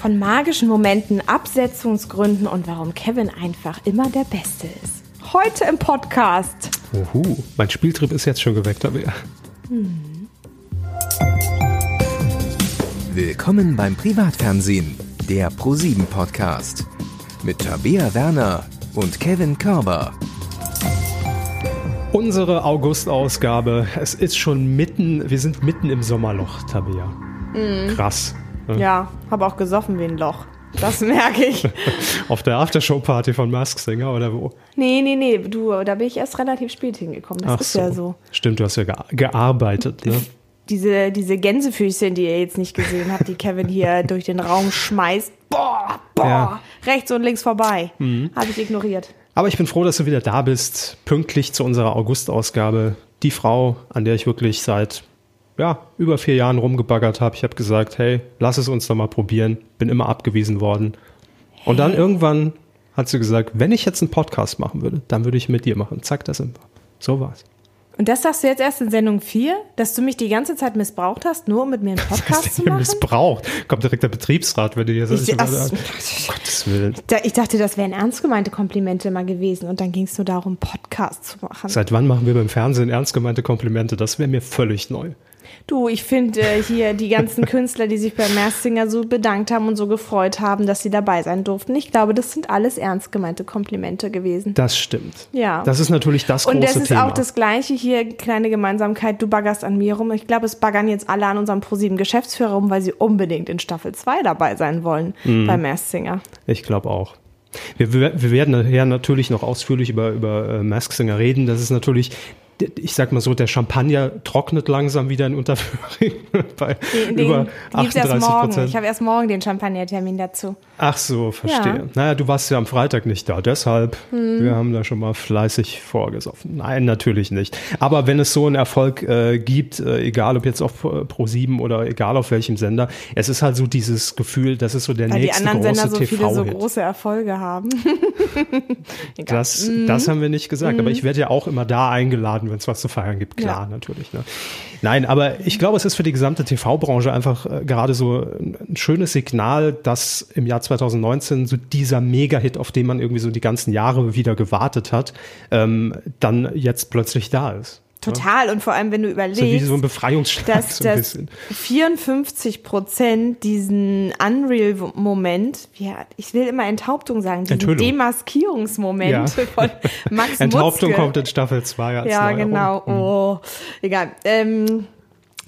von magischen Momenten, Absetzungsgründen und warum Kevin einfach immer der Beste ist. Heute im Podcast. Uhu, mein Spieltrip ist jetzt schon geweckt, aber ja. Willkommen beim Privatfernsehen, der ProSieben Podcast. Mit Tabea Werner und Kevin Körber. Unsere August-Ausgabe. Es ist schon mitten, wir sind mitten im Sommerloch, Tabea. Krass. Ja, habe auch gesoffen wie ein Loch. Das merke ich. Auf der Aftershow-Party von Mask Singer oder wo? nee, nee, nee, du, da bin ich erst relativ spät hingekommen. Das ist ja so. Stimmt, du hast ja gea- gearbeitet. Ne? Diese, diese Gänsefüßchen, die ihr jetzt nicht gesehen habt, die Kevin hier durch den Raum schmeißt. Boah, boah, Ja. rechts und links vorbei. Habe ich ignoriert. Aber ich bin froh, dass du wieder da bist, pünktlich zu unserer August-Ausgabe. Die Frau, an der ich wirklich seit ja, über vier Jahren rumgebaggert habe. Ich habe gesagt, hey, lass es uns doch mal probieren. Bin immer abgewiesen worden. Und dann irgendwann hat sie gesagt, wenn ich jetzt einen Podcast machen würde, dann würde ich mit dir machen. Zack, das sind wir. So war's. Und das sagst du jetzt erst in Sendung 4, dass du mich die ganze Zeit missbraucht hast, nur um mit mir einen Podcast zu Hier machen? missbraucht. Kommt direkt der Betriebsrat, wenn du hier sagst. Ich- um so. Gottes Willen. Ich dachte, das wären ernst gemeinte Komplimente mal gewesen und dann ging es nur darum, Podcast zu machen. Seit wann machen wir beim Fernsehen ernst gemeinte Komplimente? Das wäre mir völlig neu. Du, ich finde äh, hier die ganzen Künstler, die sich bei Masked Singer so bedankt haben und so gefreut haben, dass sie dabei sein durften. Ich glaube, das sind alles ernst gemeinte Komplimente gewesen. Das stimmt. Ja. Das ist natürlich das große Und das ist Thema. auch das Gleiche hier, kleine Gemeinsamkeit, du baggerst an mir rum. Ich glaube, es baggern jetzt alle an unserem ProSieben Geschäftsführer rum, weil sie unbedingt in Staffel 2 dabei sein wollen Mhm. bei Masked Singer. Ich glaube auch. Wir, wir werden nachher natürlich noch ausführlich über, über äh, Mask Singer reden. Das ist natürlich, ich sag mal so, der Champagner trocknet langsam wieder in Unterföhring bei Den, über gibt's erst 38 morgen. Prozent. Ich habe erst morgen den Champagnertermin dazu. Ach so, verstehe. Ja. Naja, du warst ja am Freitag nicht da, deshalb, Hm. wir haben da schon mal fleißig vorgesoffen. Nein, natürlich nicht. Aber wenn es so einen Erfolg äh, gibt, äh, egal ob jetzt auf äh, Pro7 oder egal auf welchem Sender, es ist halt so dieses Gefühl, das ist so der Weil die nächste anderen große Sender so viele so TV-Hit. große Erfolge haben. Das, Mhm. das haben wir nicht gesagt, aber ich werde ja auch immer da eingeladen, wenn es was zu feiern gibt. Klar, Ja. natürlich. Ne? Nein, aber ich glaube, es ist für die gesamte TV-Branche einfach äh, gerade so ein, ein schönes Signal, dass im Jahr 2019 so dieser Mega-Hit, auf den man irgendwie so die ganzen Jahre wieder gewartet hat, ähm, dann jetzt plötzlich da ist. Total. Und vor allem, wenn du So wie überlegst, so ein Befreiungsschlag dass, so ein dass bisschen. 54 Prozent diesen Unreal-Moment, ja, ich will immer Enthauptung sagen, diesen. Demaskierungsmoment Ja. von Max Enthauptung Mutzke. kommt in Staffel 2 als Ja, Neuerung. genau. Mhm. Oh, egal. Ähm,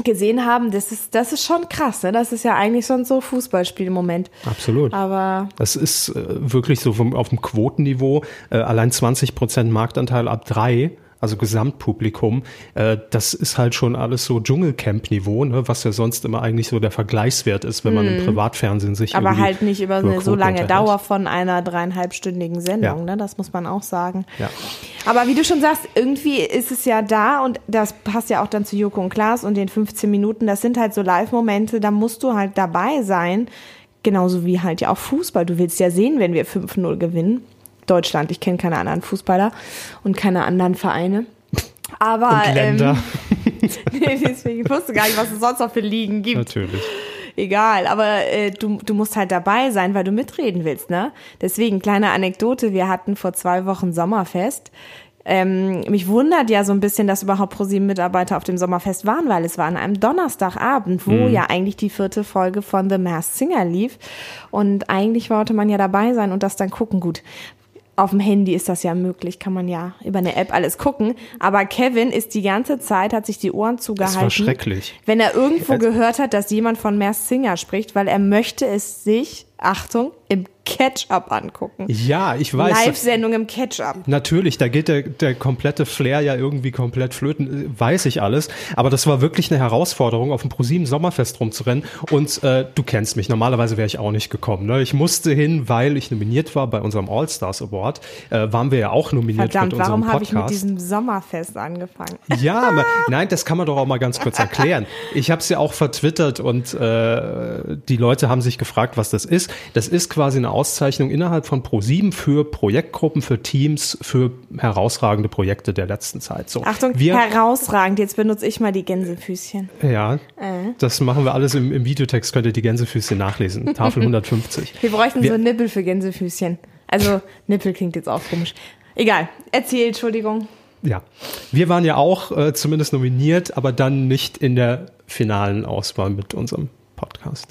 gesehen haben, das ist, das ist schon krass, ne? Das ist ja eigentlich schon so Fußballspiel im Moment. Absolut. Aber Das ist äh, wirklich so vom, auf dem Quotenniveau, äh, allein 20 Prozent Marktanteil ab drei, also Gesamtpublikum, äh, das ist halt schon alles so Dschungelcamp-Niveau, ne, was ja sonst immer eigentlich so der Vergleichswert ist, wenn man im Privatfernsehen sich aber halt nicht über eine so lange unterhält. Dauer von einer dreieinhalbstündigen Sendung, Ja. ne? Das muss man auch sagen. Ja. Aber wie du schon sagst, irgendwie ist es ja da und das passt ja auch dann zu Joko und Klaas und den 15 Minuten. Das sind halt so Live-Momente, da musst du halt dabei sein. Genauso wie halt ja auch Fußball. Du willst ja sehen, wenn wir 5-0 gewinnen. Deutschland, ich kenne keine anderen Fußballer und keine anderen Vereine. Aber Und Länder, Ähm, nee, deswegen ich wusste gar nicht, was es sonst noch für Ligen gibt natürlich. egal, aber äh, du, du musst halt dabei sein, weil du mitreden willst, ne? Deswegen, kleine Anekdote, wir hatten vor zwei Wochen Sommerfest. Ähm, mich wundert ja so ein bisschen, dass überhaupt ProSieben-Mitarbeiter auf dem Sommerfest waren, weil es war an einem Donnerstagabend, wo ja eigentlich die vierte Folge von The Masked Singer lief. Und eigentlich wollte man ja dabei sein und das dann gucken. Gut, auf dem Handy ist das ja möglich, kann man ja über eine App alles gucken. Aber Kevin ist die ganze Zeit, hat sich die Ohren zugehalten. schrecklich. Wenn er irgendwo Also- gehört hat, dass jemand von Masked Singer spricht, weil er möchte es sich, Achtung, im Catch-up angucken. Ja, ich weiß. Live-Sendung im Catch-up. Natürlich, da geht der, der komplette Flair ja irgendwie komplett flöten, weiß ich alles. Aber das war wirklich eine Herausforderung, auf dem ProSieben Sommerfest rumzurennen. Und äh, du kennst mich, normalerweise wäre ich auch nicht gekommen. Ne? Ich musste hin, weil ich nominiert war bei unserem All-Stars Award. Äh, waren wir ja auch nominiert Verdammt, mit unserem warum habe ich mit diesem Sommerfest angefangen? Ja, aber nein, das kann man doch auch mal ganz kurz erklären. Ich habe es ja auch vertwittert und äh, die Leute haben sich gefragt, was das ist. Das ist quasi eine Auszeichnung innerhalb von Pro7 für Projektgruppen, für Teams, für herausragende Projekte der letzten Zeit. So, Achtung, wir, herausragend. Jetzt benutze ich mal die Gänsefüßchen. ja, Äh. das machen wir alles im, im Videotext, könnt ihr die Gänsefüßchen nachlesen. Tafel 150. Wir bräuchten Wir- so Nippel für Gänsefüßchen. Also, Nippel klingt jetzt auch komisch. Egal. Erzähl, Entschuldigung. Ja, wir waren ja auch äh, zumindest nominiert, aber dann nicht in der finalen Auswahl mit unserem Podcast.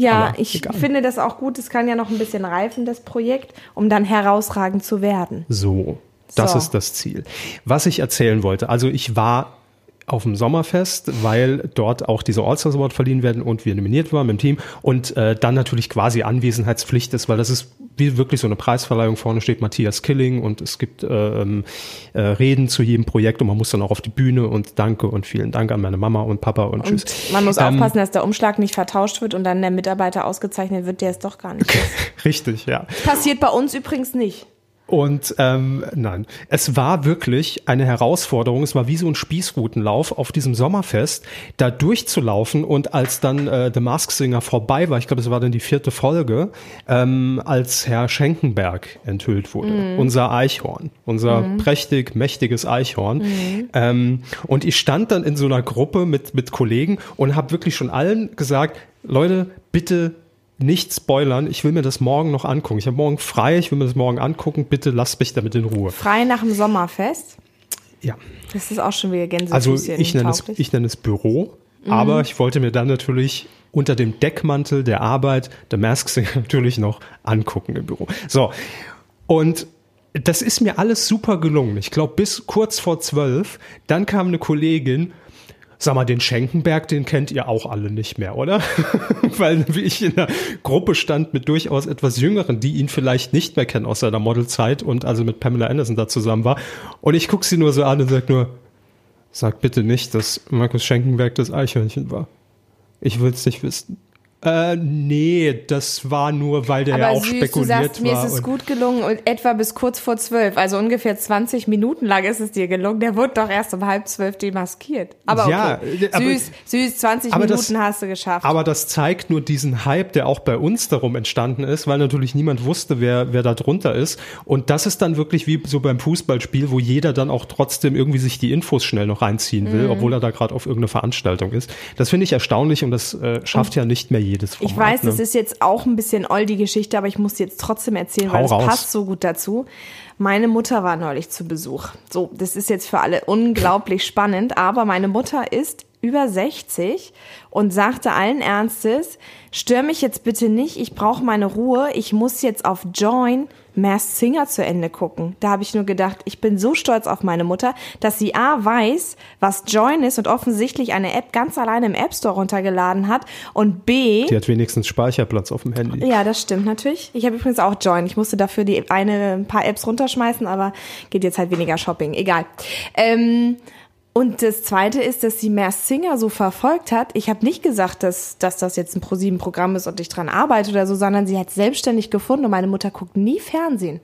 Ja, Aber ich egal. finde das auch gut. Es kann ja noch ein bisschen reifen, das Projekt, um dann herausragend zu werden. So, das So. ist das Ziel. Was ich erzählen wollte, also ich war auf dem Sommerfest, weil dort auch diese All-Stars Award verliehen werden und wir nominiert waren mit dem Team und äh, dann natürlich quasi Anwesenheitspflicht ist, weil das ist wie wirklich so eine Preisverleihung. Vorne steht Matthias Killing und es gibt ähm, äh, Reden zu jedem Projekt und man muss dann auch auf die Bühne und Danke und vielen Dank an meine Mama und Papa und, tschüss. Und man muss Ähm, aufpassen, dass der Umschlag nicht vertauscht wird und dann der Mitarbeiter ausgezeichnet wird, der es doch gar nicht ist. Richtig, ja. Passiert bei uns übrigens nicht. Und ähm, nein, es war wirklich eine Herausforderung. Es war wie so ein Spießrutenlauf auf diesem Sommerfest, da durchzulaufen. Und als dann äh, The Mask Singer vorbei war, ich glaube, es war dann die vierte Folge, ähm, als Herr Schenkenberg enthüllt wurde, unser Eichhorn, unser prächtig mächtiges Eichhorn. Ähm, und ich stand dann in so einer Gruppe mit mit Kollegen und habe wirklich schon allen gesagt, Leute, bitte nicht spoilern. Ich will mir das morgen noch angucken. Ich habe morgen frei, ich will mir das morgen angucken. Bitte lasst mich damit in Ruhe. Frei nach dem Sommerfest. Ja. Das ist auch schon wieder Also Gänsefüßchen ich nenne es, ich nenne es Büro, aber ich wollte mir dann natürlich unter dem Deckmantel der Arbeit The Mask Singer natürlich noch angucken im Büro. So. Und das ist mir alles super gelungen. Ich glaube, bis kurz vor zwölf, dann kam eine Kollegin, Sag mal, den Schenkenberg, den kennt ihr auch alle nicht mehr, oder? Weil wie ich in einer Gruppe stand mit durchaus etwas Jüngeren, die ihn vielleicht nicht mehr kennen aus seiner Modelzeit und also mit Pamela Anderson da zusammen war. Und ich gucke sie nur so an und sag nur, sag bitte nicht, dass Markus Schenkenberg das Eichhörnchen war. Ich will's nicht wissen. Äh, nee, das war nur, weil der ja Aber auch süß, du spekuliert sagst, mir war. ist es und- gut gelungen und etwa bis kurz vor zwölf, also ungefähr 20 Minuten lang ist es dir gelungen. Der wurde doch erst um halb zwölf demaskiert. Aber Ja, okay. aber- süß, süß, 20 aber Minuten das- hast du geschafft. Aber das zeigt nur diesen Hype, der auch bei uns darum entstanden ist, weil natürlich niemand wusste, wer, wer da drunter ist. Und das ist dann wirklich wie so beim Fußballspiel, wo jeder dann auch trotzdem irgendwie sich die Infos schnell noch reinziehen will, Mhm. obwohl er da gerade auf irgendeine Veranstaltung ist. Das finde ich erstaunlich und das äh, schafft ja nicht mehr jedes Format. Ich weiß, ne? das ist jetzt auch ein bisschen oll die Geschichte, aber ich muss sie jetzt trotzdem erzählen, weil Hau es raus. passt so gut dazu. Meine Mutter war neulich zu Besuch. So, das ist jetzt für alle unglaublich spannend, aber meine Mutter ist über 60 und sagte allen Ernstes, stör mich jetzt bitte nicht, ich brauche meine Ruhe, ich muss jetzt auf Join Masked Singer zu Ende gucken. Da habe ich nur gedacht, ich bin so stolz auf meine Mutter, dass sie A weiß, was Join ist und offensichtlich eine App ganz alleine im App Store runtergeladen hat und B Die hat wenigstens Speicherplatz auf dem Handy. ja, das stimmt natürlich. Ich habe übrigens auch Join. Ich musste dafür die eine ein paar Apps runterschmeißen, aber geht jetzt halt weniger Shopping. Egal. Ähm, und das Zweite ist, dass sie Masked Singer so verfolgt hat. Ich habe nicht gesagt, dass, dass das jetzt ein ProSieben-Programm ist und ich dran arbeite oder so, sondern sie hat selbstständig gefunden und meine Mutter guckt nie Fernsehen.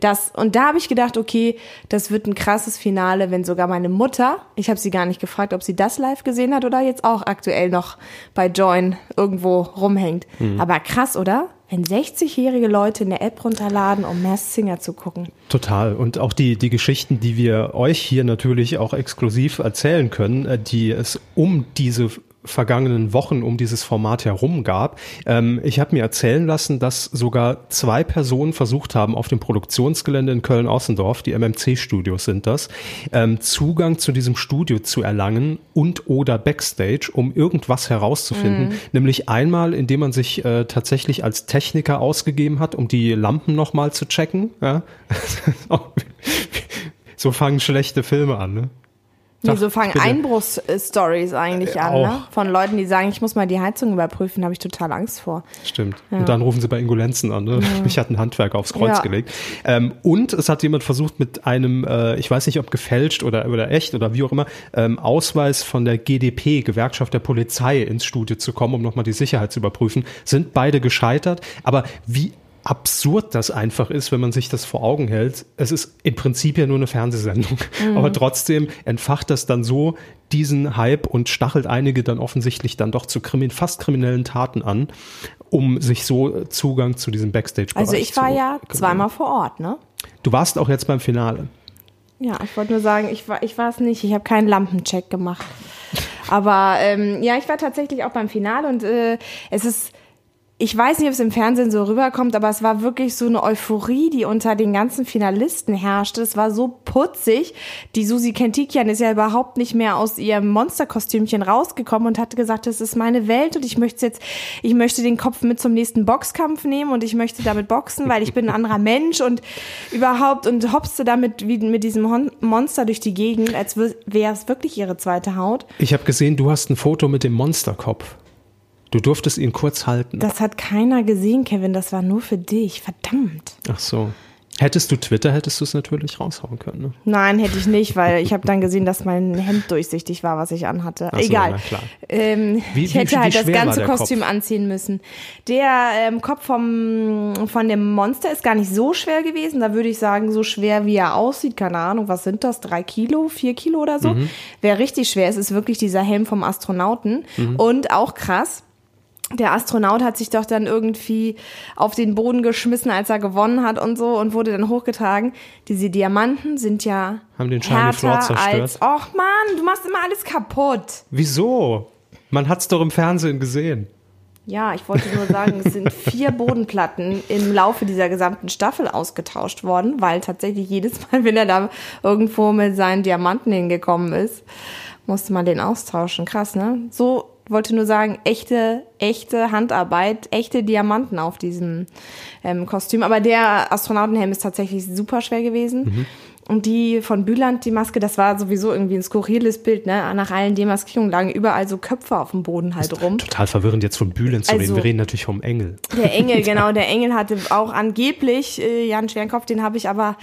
Das, und da habe ich gedacht, okay, das wird ein krasses Finale, wenn sogar meine Mutter, ich habe sie gar nicht gefragt, ob sie das live gesehen hat oder jetzt auch aktuell noch bei Join irgendwo rumhängt. Aber krass, oder? Wenn 60-jährige Leute eine App runterladen, um Masked Singer zu gucken. Total. Und auch die, die Geschichten, die wir euch hier natürlich auch exklusiv erzählen können, äh, die es um diese vergangenen Wochen um dieses Format herum gab. Ähm, ich habe mir erzählen lassen, dass sogar zwei Personen versucht haben, auf dem Produktionsgelände in Köln-Ossendorf, die MMC-Studios sind das, ähm, Zugang zu diesem Studio zu erlangen und oder Backstage, um irgendwas herauszufinden. Nämlich einmal, indem man sich äh, tatsächlich als Techniker ausgegeben hat, um die Lampen nochmal zu checken. Ja? so fangen schlechte Filme an, ne? Nee, so fangen. Einbruchsstories eigentlich Äh, an, auch. ne? Von Leuten, die sagen, ich muss mal die Heizung überprüfen, habe ich total Angst vor. Stimmt. Und dann rufen sie bei Ingolenzen an. Ne? Mich hat ein Handwerker aufs Kreuz Ja. gelegt. Ähm, und es hat jemand versucht mit einem, äh, ich weiß nicht, ob gefälscht oder, oder echt oder wie auch immer, ähm, Ausweis von der GDP, Gewerkschaft der Polizei, ins Studio zu kommen, um nochmal die Sicherheit zu überprüfen. Sind beide gescheitert. Aber wie absurd das einfach ist, wenn man sich das vor Augen hält. Es ist im Prinzip ja nur eine Fernsehsendung, mhm. aber trotzdem entfacht das dann so diesen Hype und stachelt einige dann offensichtlich dann doch zu krimin fast kriminellen Taten an, um sich so Zugang zu diesem Backstage Also ich war ja zweimal vor Ort, ne? Du warst auch jetzt beim Finale. Ja, ich wollte nur sagen, ich war ich war es nicht. Ich habe keinen Lampencheck gemacht. Aber ähm, ja, ich war tatsächlich auch beim Finale und äh, es ist ich weiß nicht, ob es im Fernsehen so rüberkommt, aber es war wirklich so eine Euphorie, die unter den ganzen Finalisten herrschte. Es war so putzig. Die Susi Kentikian ist ja überhaupt nicht mehr aus ihrem Monsterkostümchen rausgekommen und hatte gesagt, das ist meine Welt und ich möchte jetzt, ich möchte den Kopf mit zum nächsten Boxkampf nehmen und ich möchte damit boxen, weil ich bin ein anderer Mensch und überhaupt und hopste damit wie mit diesem Monster durch die Gegend, als wäre es wirklich ihre zweite Haut. Ich habe gesehen, du hast ein Foto mit dem Monsterkopf. Du durftest ihn kurz halten. Das hat keiner gesehen, Kevin. Das war nur für dich. Verdammt. Ach so. Hättest du Twitter, hättest du es natürlich raushauen können. Ne? Nein, hätte ich nicht, weil ich habe dann gesehen, dass mein Hemd durchsichtig war, was ich anhatte. So, Egal. Ähm, wie, ich hätte wie, halt wie das ganze Kostüm Kopf? anziehen müssen. Der ähm, Kopf vom, von dem Monster ist gar nicht so schwer gewesen. Da würde ich sagen, so schwer wie er aussieht. Keine Ahnung, was sind das? Drei Kilo, vier Kilo oder so? Mhm. Wäre richtig schwer. Es ist wirklich dieser Helm vom Astronauten. Mhm. Und auch krass der Astronaut hat sich doch dann irgendwie auf den Boden geschmissen, als er gewonnen hat und so und wurde dann hochgetragen. Diese Diamanten sind ja haben den Shiny Floor zerstört. Als, Och man, du machst immer alles kaputt. Wieso? Man hat's doch im Fernsehen gesehen. Ja, ich wollte nur sagen, es sind vier Bodenplatten im Laufe dieser gesamten Staffel ausgetauscht worden, weil tatsächlich jedes Mal, wenn er da irgendwo mit seinen Diamanten hingekommen ist, musste man den austauschen. Krass, ne? So wollte nur sagen, echte, echte Handarbeit, echte Diamanten auf diesem ähm, Kostüm. Aber der Astronautenhelm ist tatsächlich super schwer gewesen. Mhm. Und die von Büland, die Maske, das war sowieso irgendwie ein skurriles Bild, ne? Nach allen Demaskierungen lagen überall so Köpfe auf dem Boden halt rum. Total verwirrend jetzt von Büland zu also, reden. Wir reden natürlich vom Engel. Der Engel, genau. Der Engel hatte auch angeblich äh, ja einen schweren Kopf, den habe ich aber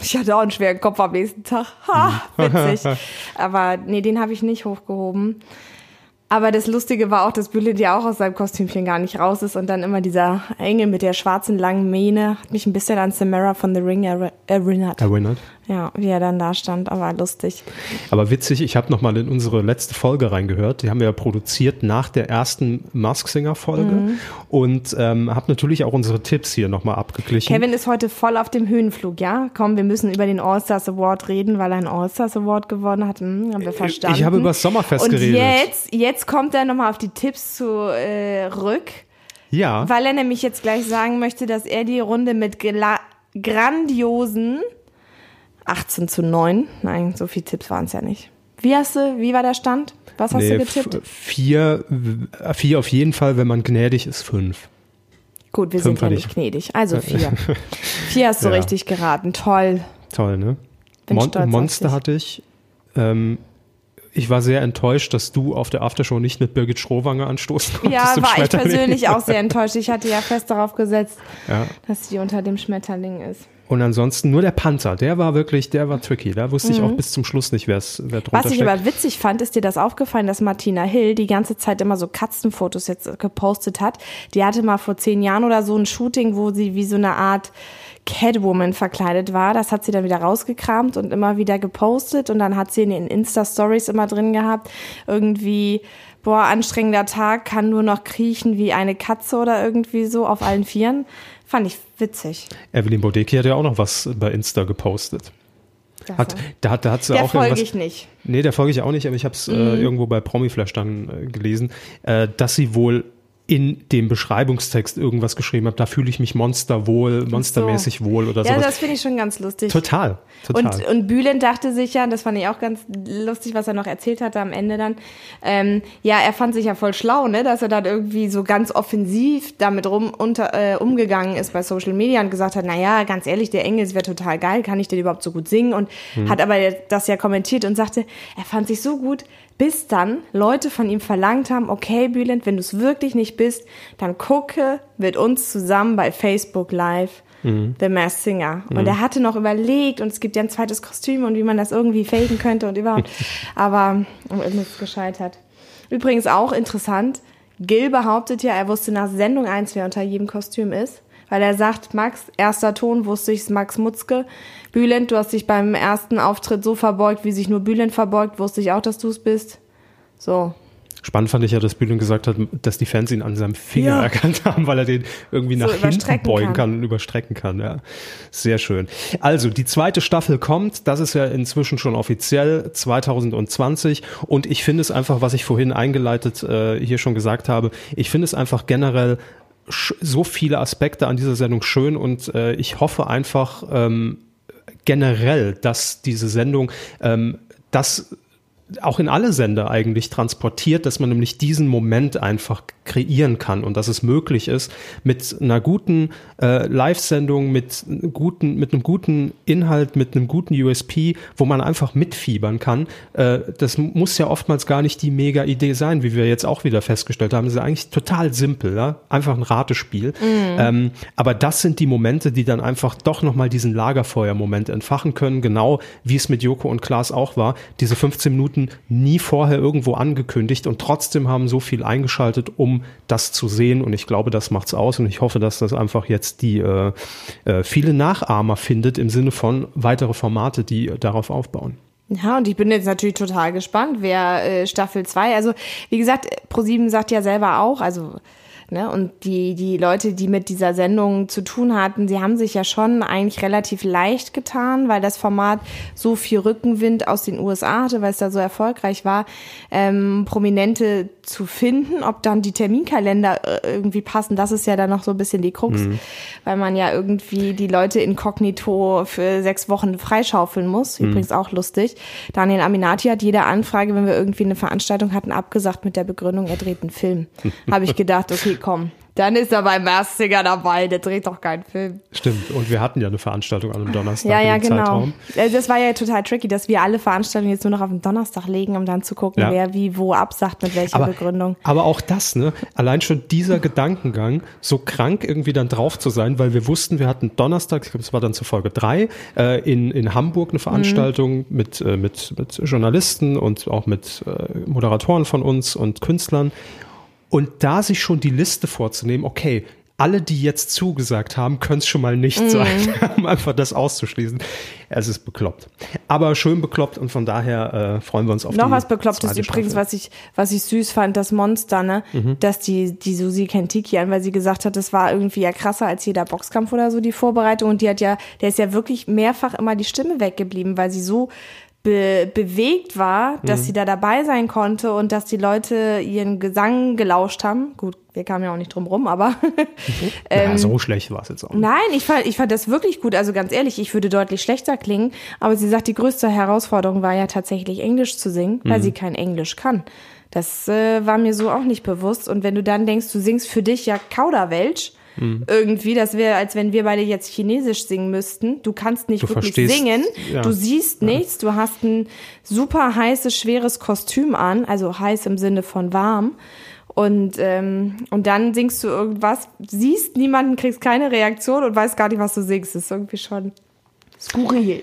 ich hatte auch einen schweren Kopf am nächsten Tag. Ha, witzig. Aber nee, den habe ich nicht hochgehoben. Aber das Lustige war auch, dass Bülent ja auch aus seinem Kostümchen gar nicht raus ist und dann immer dieser Engel mit der schwarzen langen Mähne hat mich ein bisschen an Samara von The Ring erinnert. Erinnert? Ja, wie er dann da stand, aber lustig. Aber witzig, ich habe nochmal in unsere letzte Folge reingehört. Die haben wir ja produziert nach der ersten Mask Singer Folge mhm. und ähm, habe natürlich auch unsere Tipps hier nochmal abgeglichen. Kevin ist heute voll auf dem Höhenflug, ja? Komm, wir müssen über den All-Stars Award reden, weil er einen All-Stars Award gewonnen hat. Hm, haben wir verstanden. Ich habe über das Sommerfest und geredet. Jetzt, jetzt kommt er nochmal auf die Tipps zurück. Äh, ja. Weil er nämlich jetzt gleich sagen möchte, dass er die Runde mit grandiosen 18 zu 9. Nein, so viele Tipps waren es ja nicht. Wie hast du, wie war der Stand? Was hast nee, du getippt? Vier, vier auf jeden Fall, wenn man gnädig ist, fünf. Gut, wir fünf sind ja nicht gnädig. Also vier. vier hast du ja. richtig geraten. Toll. Toll, ne? Bin Mon Monster hatte ich. Ähm, ich war sehr enttäuscht, dass du auf der Aftershow nicht mit Birgit Schrowanger anstoßen konntest. Ja, war ich persönlich auch sehr enttäuscht. Ich hatte ja fest darauf gesetzt, ja. dass sie unter dem Schmetterling ist. Und ansonsten nur der Panther, der war wirklich, der war tricky. Da wusste mhm. ich auch bis zum Schluss nicht, wer wer drunter Was ich steckt. aber witzig fand, ist dir das aufgefallen, dass Martina Hill die ganze Zeit immer so Katzenfotos jetzt gepostet hat. Die hatte mal vor zehn Jahren oder so ein Shooting, wo sie wie so eine Art Catwoman verkleidet war. Das hat sie dann wieder rausgekramt und immer wieder gepostet. Und dann hat sie in den Insta-Stories immer drin gehabt, irgendwie, boah, anstrengender Tag, kann nur noch kriechen wie eine Katze oder irgendwie so auf allen Vieren. Fand ich witzig. Evelyn Bodecki hat ja auch noch was bei Insta gepostet. Hat, da, da hat sie der auch folge ich nicht. Nee, der folge ich auch nicht, aber ich habe es äh, mhm. äh, irgendwo bei Promiflash dann äh, gelesen, äh, dass sie wohl in dem Beschreibungstext irgendwas geschrieben habe, da fühle ich mich monsterwohl, monstermäßig so. wohl oder so. Ja, sowas. das finde ich schon ganz lustig. Total, total. Und, und Bülent dachte sich ja, das fand ich auch ganz lustig, was er noch erzählt hatte am Ende dann, ähm, ja, er fand sich ja voll schlau, ne, dass er dann irgendwie so ganz offensiv damit rum unter, äh, umgegangen ist bei Social Media und gesagt hat, na ja, ganz ehrlich, der Engels wäre total geil, kann ich denn überhaupt so gut singen? Und hm. hat aber das ja kommentiert und sagte, er fand sich so gut, bis dann Leute von ihm verlangt haben, okay, Bülent, wenn du es wirklich nicht bist, dann gucke mit uns zusammen bei Facebook Live mhm. The Masked Singer. Mhm. Und er hatte noch überlegt und es gibt ja ein zweites Kostüm und wie man das irgendwie faken könnte und überhaupt. Aber es ist gescheitert. Übrigens auch interessant, Gil behauptet ja, er wusste nach Sendung 1, wer unter jedem Kostüm ist Weil er sagt, Max, erster Ton, wusste ich, Max Mutzke. Bülent, du hast dich beim ersten Auftritt so verbeugt, wie sich nur Bülent verbeugt, wusste ich auch, dass du es bist. So. Spannend fand ich ja, dass Bülent gesagt hat, dass die Fans ihn an seinem Finger Ja. erkannt haben, weil er den irgendwie So nach hinten überstrecken beugen kann. kann. und überstrecken kann. Ja, sehr schön. Also die zweite Staffel kommt. Das ist ja inzwischen schon offiziell 2020 und ich finde es einfach, was ich vorhin eingeleitet äh, hier schon gesagt habe, ich finde es einfach generell so viele Aspekte an dieser Sendung schön und äh, ich hoffe einfach ähm, generell, dass diese Sendung ähm, das auch in alle Sender eigentlich transportiert, dass man nämlich diesen Moment einfach kreieren kann und dass es möglich ist, mit einer guten äh, Live-Sendung, mit, guten, mit einem guten Inhalt, mit einem guten USP, wo man einfach mitfiebern kann. Äh, das muss ja oftmals gar nicht die Mega-Idee sein, wie wir jetzt auch wieder festgestellt haben. Das ist eigentlich total simpel, ja? einfach ein Ratespiel. Ähm, aber das sind die Momente, die dann einfach doch nochmal diesen Lagerfeuer-Moment entfachen können, genau wie es mit Joko und Klaas auch war. Diese 15 Minuten nie vorher irgendwo angekündigt und trotzdem haben so viel eingeschaltet, um das zu sehen. Und ich glaube, das macht's aus. Und ich hoffe, dass das einfach jetzt die äh, äh, viele Nachahmer findet im Sinne von weitere Formate, die darauf aufbauen. Ja, und ich bin jetzt natürlich total gespannt, wer äh, Staffel 2, also wie gesagt, ProSieben sagt ja selber auch, also ne, und die, die Leute, die mit dieser Sendung zu tun hatten, sie haben sich ja schon eigentlich relativ leicht getan, weil das Format so viel Rückenwind aus den USA hatte, weil es da so erfolgreich war, ähm, Prominente zu finden, ob dann die Terminkalender äh, irgendwie passen, das ist ja dann noch so ein bisschen die Krux, weil man ja irgendwie die Leute inkognito für sechs Wochen freischaufeln muss. Übrigens auch lustig. Daniel Aminati hat jede Anfrage, wenn wir irgendwie eine Veranstaltung hatten, abgesagt mit der Begründung, er dreht einen Film. Habe ich gedacht, okay, komm, dann ist er beim Massinger dabei, der dreht doch keinen Film. Stimmt. Und wir hatten ja eine Veranstaltung an einem Donnerstag Ja, ja, genau. Zeitraum. Äh, Das war ja total tricky, dass wir alle Veranstaltungen jetzt nur noch auf den Donnerstag legen, um dann zu gucken, Ja. wer wie wo absagt, mit welcher Begründung. Aber auch das, ne? Allein schon dieser Gedankengang, so krank irgendwie dann drauf zu sein, weil wir wussten, wir hatten Donnerstag, ich glaube, es war dann zur Folge drei, äh, in, in Hamburg eine Veranstaltung mit, äh, mit, mit Journalisten und auch mit äh, Moderatoren von uns und Künstlern. Und da sich schon die Liste vorzunehmen, okay, alle, die jetzt zugesagt haben, können es schon mal nicht Mhm. sein, um einfach das auszuschließen. Es ist bekloppt. Aber schön bekloppt und von daher äh, freuen wir uns auf Noch was Beklopptes zweite übrigens, was ich, was ich süß fand, das Monster, ne? Mhm. Dass die, die Susi Kentiki an, weil sie gesagt hat, das war irgendwie ja krasser als jeder Boxkampf oder so, die Vorbereitung. Und die hat ja, der ist ja wirklich mehrfach immer die Stimme weggeblieben, weil sie so be bewegt war, dass Mhm. sie da dabei sein konnte und dass die Leute ihren Gesang gelauscht haben. Gut, wir kamen ja auch nicht drum rum, aber naja, so schlecht war es jetzt auch nicht. Nein, ich fand, ich fand das wirklich gut. Also ganz ehrlich, ich würde deutlich schlechter klingen. Aber sie sagt, die größte Herausforderung war ja tatsächlich Englisch zu singen, weil Mhm. sie kein Englisch kann. Das äh, war mir so auch nicht bewusst. Und wenn du dann denkst, du singst für dich ja Kauderwelsch, Mhm. irgendwie, das wäre, als wenn wir beide jetzt Chinesisch singen müssten. Du kannst nicht Du wirklich verstehst- singen, ja. du siehst nichts, du hast ein super heißes, schweres Kostüm an, also heiß im Sinne von warm. Und, ähm, und dann singst du irgendwas, siehst niemanden, kriegst keine Reaktion und weißt gar nicht, was du singst. Das ist irgendwie schon skurril.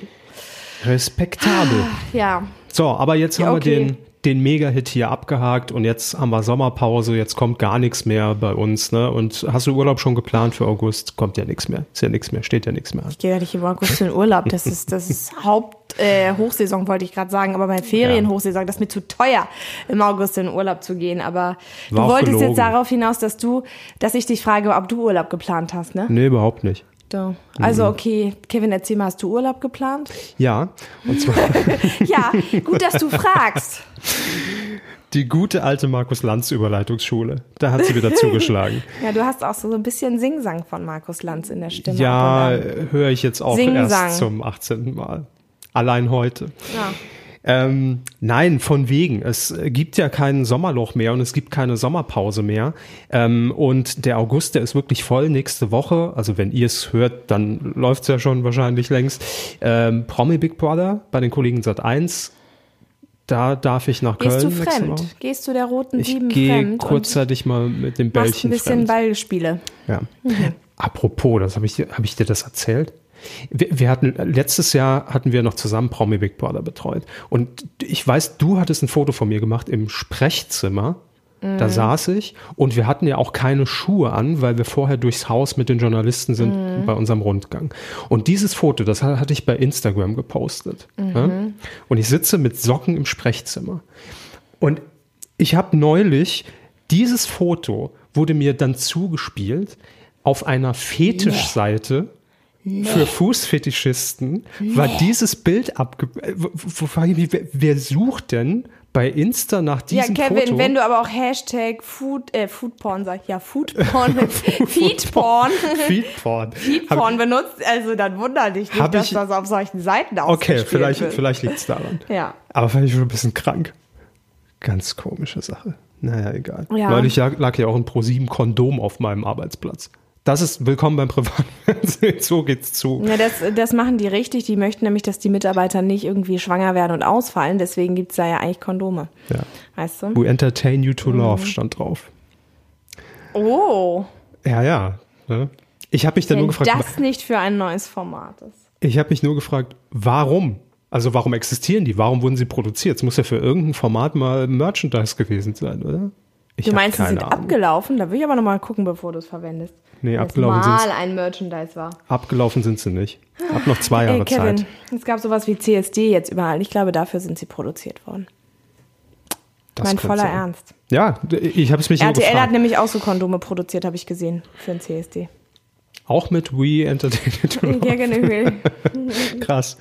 Respektabel. Ja. So, aber jetzt Ja, haben okay. wir den, den Mega-Hit hier abgehakt und jetzt haben wir Sommerpause, jetzt kommt gar nichts mehr bei uns. Ne? Und hast du Urlaub schon geplant für August? Kommt ja nichts mehr. Ist ja nichts mehr, steht ja nichts mehr. Ich gehe ja nicht im August in Urlaub. Das ist, das ist Haupt, äh, wollte ich gerade sagen. Aber bei Ferienhochsaison, das ist mir zu teuer, im August in Urlaub zu gehen. Aber War du wolltest gelogen. jetzt darauf hinaus, dass du, dass ich dich frage, ob du Urlaub geplant hast, ne? Nee, überhaupt nicht. So. Also, Mhm. okay, Kevin, erzähl mal, hast du Urlaub geplant? Ja, und zwar Ja, gut, dass du fragst. die gute alte Markus Lanz Überleitungsschule. Da hat sie wieder zugeschlagen. Ja, du hast auch so ein bisschen Singsang von Markus Lanz in der Stimme. ja, höre ich jetzt auch Singsang. erst zum 18. Mal. Allein heute. ja. Ähm, nein, von wegen. Es gibt ja kein Sommerloch mehr und es gibt keine Sommerpause mehr. Ähm, und der August, der ist wirklich voll nächste Woche. Also wenn ihr es hört, dann läuft es ja schon wahrscheinlich längst. Ähm, Promi Big Brother bei den Kollegen Sat 1. Da darf ich nach Gehst Köln du nächste fremd? Gehst du der roten Ich Sieben gehe fremd? und kurzzeitig mal mit dem machst ein Bällchen bisschen fremd. Ballspiele. Ja. Apropos, das habe ich, hab ich dir das erzählt? Wir, wir hatten letztes Jahr hatten wir noch zusammen Promi Big Brother betreut und ich weiß, du hattest ein Foto von mir gemacht im Sprechzimmer Da saß ich und wir hatten ja auch keine Schuhe an, weil wir vorher durchs Haus mit den Journalisten sind bei unserem Rundgang. Und dieses Foto, das ha- hatte ich bei Instagram gepostet. Ja? Und ich sitze mit Socken im Sprechzimmer. Und ich habe neulich dieses Foto wurde mir dann zugespielt auf einer Fetischseite für Fußfetischisten war dieses Bild abge... äh, wer, wer sucht denn bei Insta nach Ja, diesem Kevin, Foto? wenn du aber auch Hashtag Food, äh, Foodporn sagst, ja, Foodporn, Feedporn, Feedporn. Feedporn benutzt, also dann wundert dich nicht, dass ich- das auf solchen Seiten Okay, ausgespielt vielleicht, wird. vielleicht liegt es daran. Ja. Aber fand ich schon ein bisschen krank. Ganz komische Sache. Naja, egal. Ja. Neulich lag, ja auch ein Pro7 Kondom auf meinem Arbeitsplatz. Das ist willkommen beim Privatfernsehen. so geht's zu. Ja, das, das machen die richtig. Die möchten nämlich, dass die Mitarbeiter nicht irgendwie schwanger werden und ausfallen. Deswegen gibt's da ja eigentlich Kondome. Ja. Weißt du? We entertain you Mhm. to love stand drauf. Oh, Ja, ja. Ne? Ich habe mich dann wenn nur gefragt, das nicht für ein neues Format ist. ich habe mich nur gefragt, warum? Also warum existieren die? Warum wurden sie produziert? Es muss ja für irgendein Format mal Merchandise gewesen sein, oder? Ich Du meinst, sie sind Ahnung. abgelaufen? Da will ich aber noch mal gucken, bevor du es verwendest. Nee, es abgelaufen mal sind's- ein Merchandise war. Abgelaufen sind sie nicht. Hab noch zwei Jahre Ey, Kevin, Zeit. es gab sowas wie CSD jetzt überall. Ich glaube, dafür sind sie produziert worden. Das mein voller sein. Ernst. Ja, ich habe es mich RTL hat gefragt. nämlich auch so Kondome produziert, habe ich gesehen, für ein CSD. Auch mit We Entertain You to Love. Ja, genau. Krass.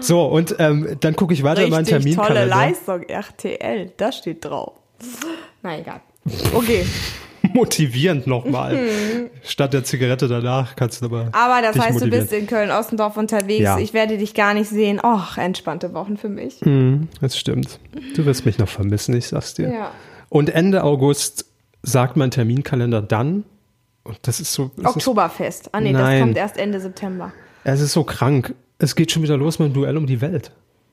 So, und ähm, dann gucke ich weiter in meinen Richtig tolle Terminkalender. Leistung, RTL, das steht drauf. Na egal. Okay, Motivierend nochmal. Statt der Zigarette danach kannst du aber. aber das heißt, du bist in Köln-Ossendorf unterwegs. Ja. Ich werde dich gar nicht sehen. Och, entspannte Wochen für mich. Das stimmt. Du wirst mich noch vermissen, ich sag's dir. Ja. Und Ende August sagt mein Terminkalender dann, und das ist so. ist- Oktoberfest. Ah nee, das Nein. kommt erst Ende September. Es ist so krank. Es geht schon wieder los mit dem Duell um die Welt.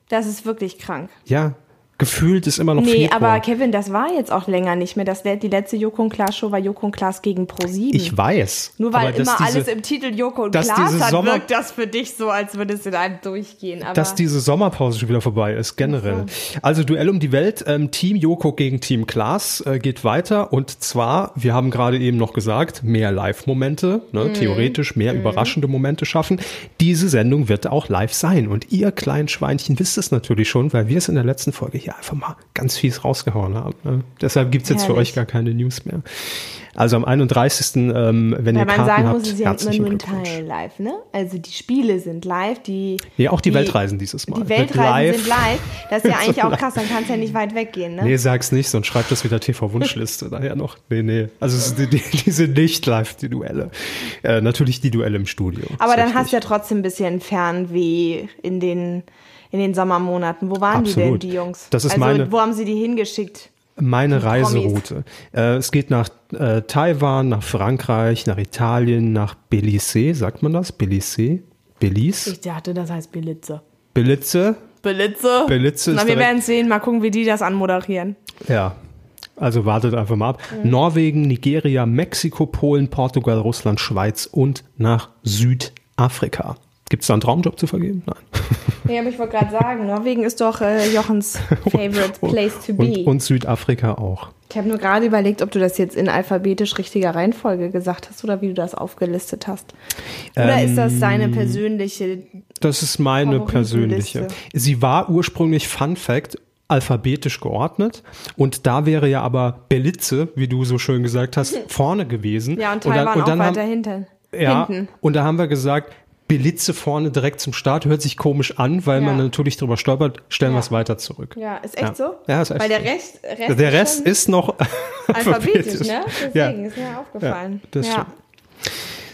Das ist wirklich krank. Ja, gefühlt ist immer noch Nee, Februar. aber Kevin, das war jetzt auch länger nicht mehr. Das, die letzte Joko und Klaas Show war Joko und Klaas gegen ProSieben. ich weiß. Nur weil immer diese, alles im Titel Joko und Klaas hat, Sommer- wirkt das für dich so, als würde es in einem durchgehen. Aber dass diese Sommerpause schon wieder vorbei ist, generell. Also Duell um die Welt, ähm, Team Joko gegen Team Klaas äh, geht weiter und zwar, wir haben gerade eben noch gesagt, mehr Live-Momente, ne, Mhm. theoretisch mehr überraschende Momente schaffen. Diese Sendung wird auch live sein und ihr kleinen Schweinchen wisst es natürlich schon, weil wir es in der letzten Folge hier einfach mal ganz fies rausgehauen haben. Ne? Deshalb gibt's jetzt für Herrlich. euch gar keine News mehr. Also am 31., ähm, wenn Weil ihr man Karten sagen habt, muss, es ja immer nur ein. Teil live, ne? Also die Spiele sind live, die. Nee, auch die Weltreisen dieses Mal. Die Weltreisen live. sind live. Das ist ja eigentlich auch krass, dann kannst du ja nicht weit weggehen, ne? Nee, sag's nicht, sonst schreibt das wieder TV-Wunschliste daher noch. Nee, nee. Also die, die, die sind nicht live, die Duelle. Äh, natürlich die Duelle im Studio. Aber dann hast du ja trotzdem ein bisschen Fernweh in den, in den Sommermonaten. Wo waren die Absolut. denn, die Jungs? Das ist also, meine- Wo haben sie die hingeschickt? meine die. Reiseroute. Äh, es geht nach äh, Taiwan, nach Frankreich, nach Italien, nach Belize, sagt man das? Belize? Belize? Ich dachte, das heißt. Belize? Belitze? Belize ist Na, wir werden sehen. Mal gucken, wie die das anmoderieren. Ja. Also wartet einfach mal ab. Mhm. Norwegen, Nigeria, Mexiko, Polen, Portugal, Russland, Schweiz und nach Südafrika. Gibt es da einen Traumjob zu vergeben? Nein. Ja, aber ich wollte gerade sagen, Norwegen ist doch äh, Jochens favorite place to be. Und, und Südafrika auch. ich habe nur gerade überlegt, ob du das jetzt in alphabetisch richtiger Reihenfolge gesagt hast oder wie du das aufgelistet hast. Oder ist das deine persönliche Das ist meine persönliche. Sie war ursprünglich, Fun Fact, alphabetisch geordnet. Und da wäre ja aber Belize, wie du so schön gesagt hast, vorne gewesen. Ja, und dann- Taiwan auch haben- weiter hinten. Ja, hinten. und da haben wir gesagt, Belize vorne direkt zum Start hört sich komisch an, weil man Ja. natürlich drüber stolpert, stellen wir es Ja. weiter zurück. Ja, ist echt Ja. so? Ja, ist echt Weil der. Rest, Rest Der Rest schon ist noch alphabetisch, ne? Ja. Deswegen ist mir aufgefallen. Ja, das ja.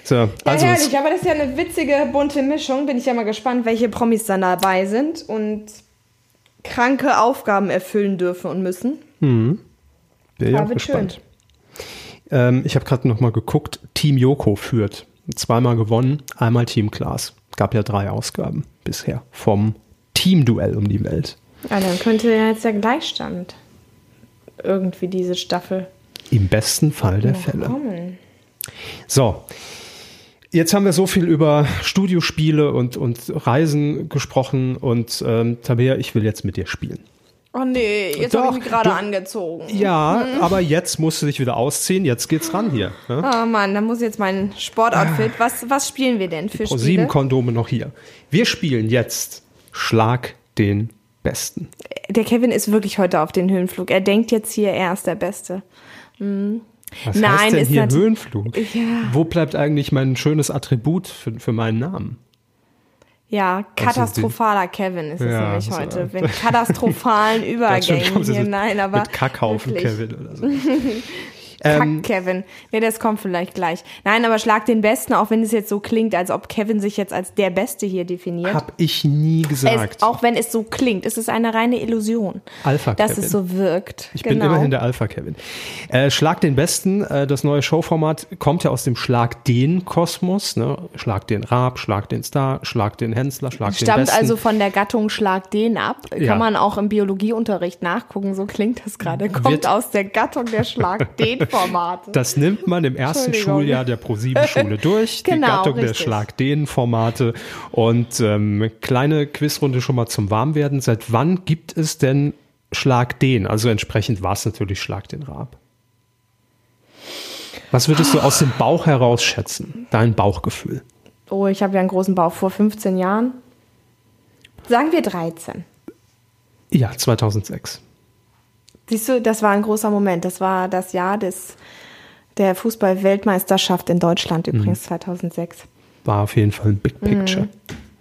So, Ja, also herrlich, aber das ist ja eine witzige, bunte Mischung. Bin ich ja mal gespannt, welche Promis dann dabei sind und kranke Aufgaben erfüllen dürfen und müssen. bin ich Ja, auch wird gespannt. Ähm, ich habe gerade noch mal geguckt. Team Joko führt. Zweimal gewonnen, einmal Team Klaas. Gab ja drei Ausgaben bisher vom Teamduell um die Welt. Ja, dann könnte ja jetzt der Gleichstand irgendwie diese Staffel Im besten Fall der Fälle. kommen. So. Jetzt haben wir so viel über Studiospiele und, und Reisen gesprochen und ähm, Tabea, ich will jetzt mit dir spielen. Oh nee, jetzt habe ich mich gerade angezogen. Ja, aber jetzt musst du dich wieder ausziehen. Jetzt geht's ran hier. Ne? Oh Mann, da muss jetzt mein Sportoutfit. Was, was spielen wir denn für Pro Spiele? sieben Kondome noch hier. Wir spielen jetzt Schlag den Besten. Der Kevin ist wirklich heute auf den Höhenflug. Er denkt jetzt hier, er ist der Beste. Was Nein, heißt denn ist hier Höhenflug? Ja. Wo bleibt eigentlich mein schönes Attribut für, für meinen Namen? Ja, katastrophaler Kevin ist es Ja, nämlich heute. ja. Mit katastrophalen Übergängen hier. Nein, aber. Mit Kackhaufen wirklich. Kevin oder so. Kack Kevin. Nee, das kommt vielleicht gleich. Nein, aber schlag den Besten, auch wenn es jetzt so klingt, als ob Kevin sich jetzt als der Beste hier definiert. Hab ich nie gesagt. Es, auch wenn es so klingt, es ist eine reine Illusion. Alpha Dass Kevin. es so wirkt. Ich genau. bin immerhin der Alpha Kevin. Äh, Schlag den Besten, äh, das neue Showformat kommt ja aus dem Schlag den Kosmos. Ne? Schlag den Raab, Schlag den Star, Schlag den Hensler, Schlag den Stammt Besten. also von der Gattung Schlag den ab. Kann Ja. man auch im Biologieunterricht nachgucken, so klingt das gerade. Kommt Wird- aus der Gattung der Schlag den Formate. Das nimmt man im ersten. Schuljahr der Pro7-Schule durch. Die Genau, Gattung der richtig. Schlag-Den-Formate. Und ähm, kleine Quizrunde schon mal zum Warmwerden. Seit wann gibt es denn Schlag-Den? Also entsprechend war es natürlich Schlag den Raab. Was würdest du aus dem Bauch heraus schätzen? Dein Bauchgefühl. Oh, ich habe ja einen großen Bauch vor 15 Jahren. Sagen wir 13. Ja, 2006. Siehst du, das war ein großer Moment. Das war das Jahr des, der Fußball-Weltmeisterschaft in Deutschland Mhm. übrigens 2006. War auf jeden Fall ein Big Picture.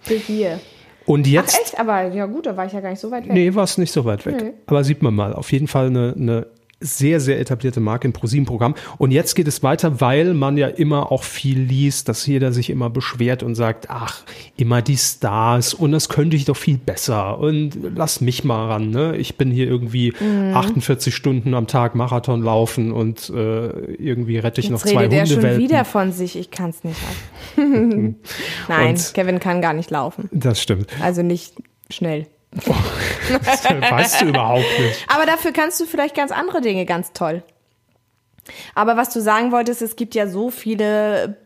Hier. Und Ach jetzt echt? Aber ja gut, da war ich ja gar nicht so weit weg. Nee, war es nicht so weit weg. Nö. Aber sieht man mal, auf jeden Fall eine, eine sehr, sehr etablierte Marke im ProSieben-Programm. Und jetzt geht es weiter, weil man ja immer auch viel liest, dass jeder sich immer beschwert und sagt, ach, immer die Stars und das könnte ich doch viel besser und lass mich mal ran. Ne? Ich bin hier irgendwie Mhm. 48 Stunden am Tag Marathon laufen und äh, irgendwie rette ich Jetzt noch zwei redet er schon Hundewelpen. wieder von sich. Ich kann es nicht. Nein, Und- Kevin kann gar nicht laufen. Das stimmt. Also nicht schnell. Das weißt du überhaupt nicht. Aber dafür kannst du vielleicht ganz andere Dinge ganz toll. Aber was du sagen wolltest, es gibt ja so viele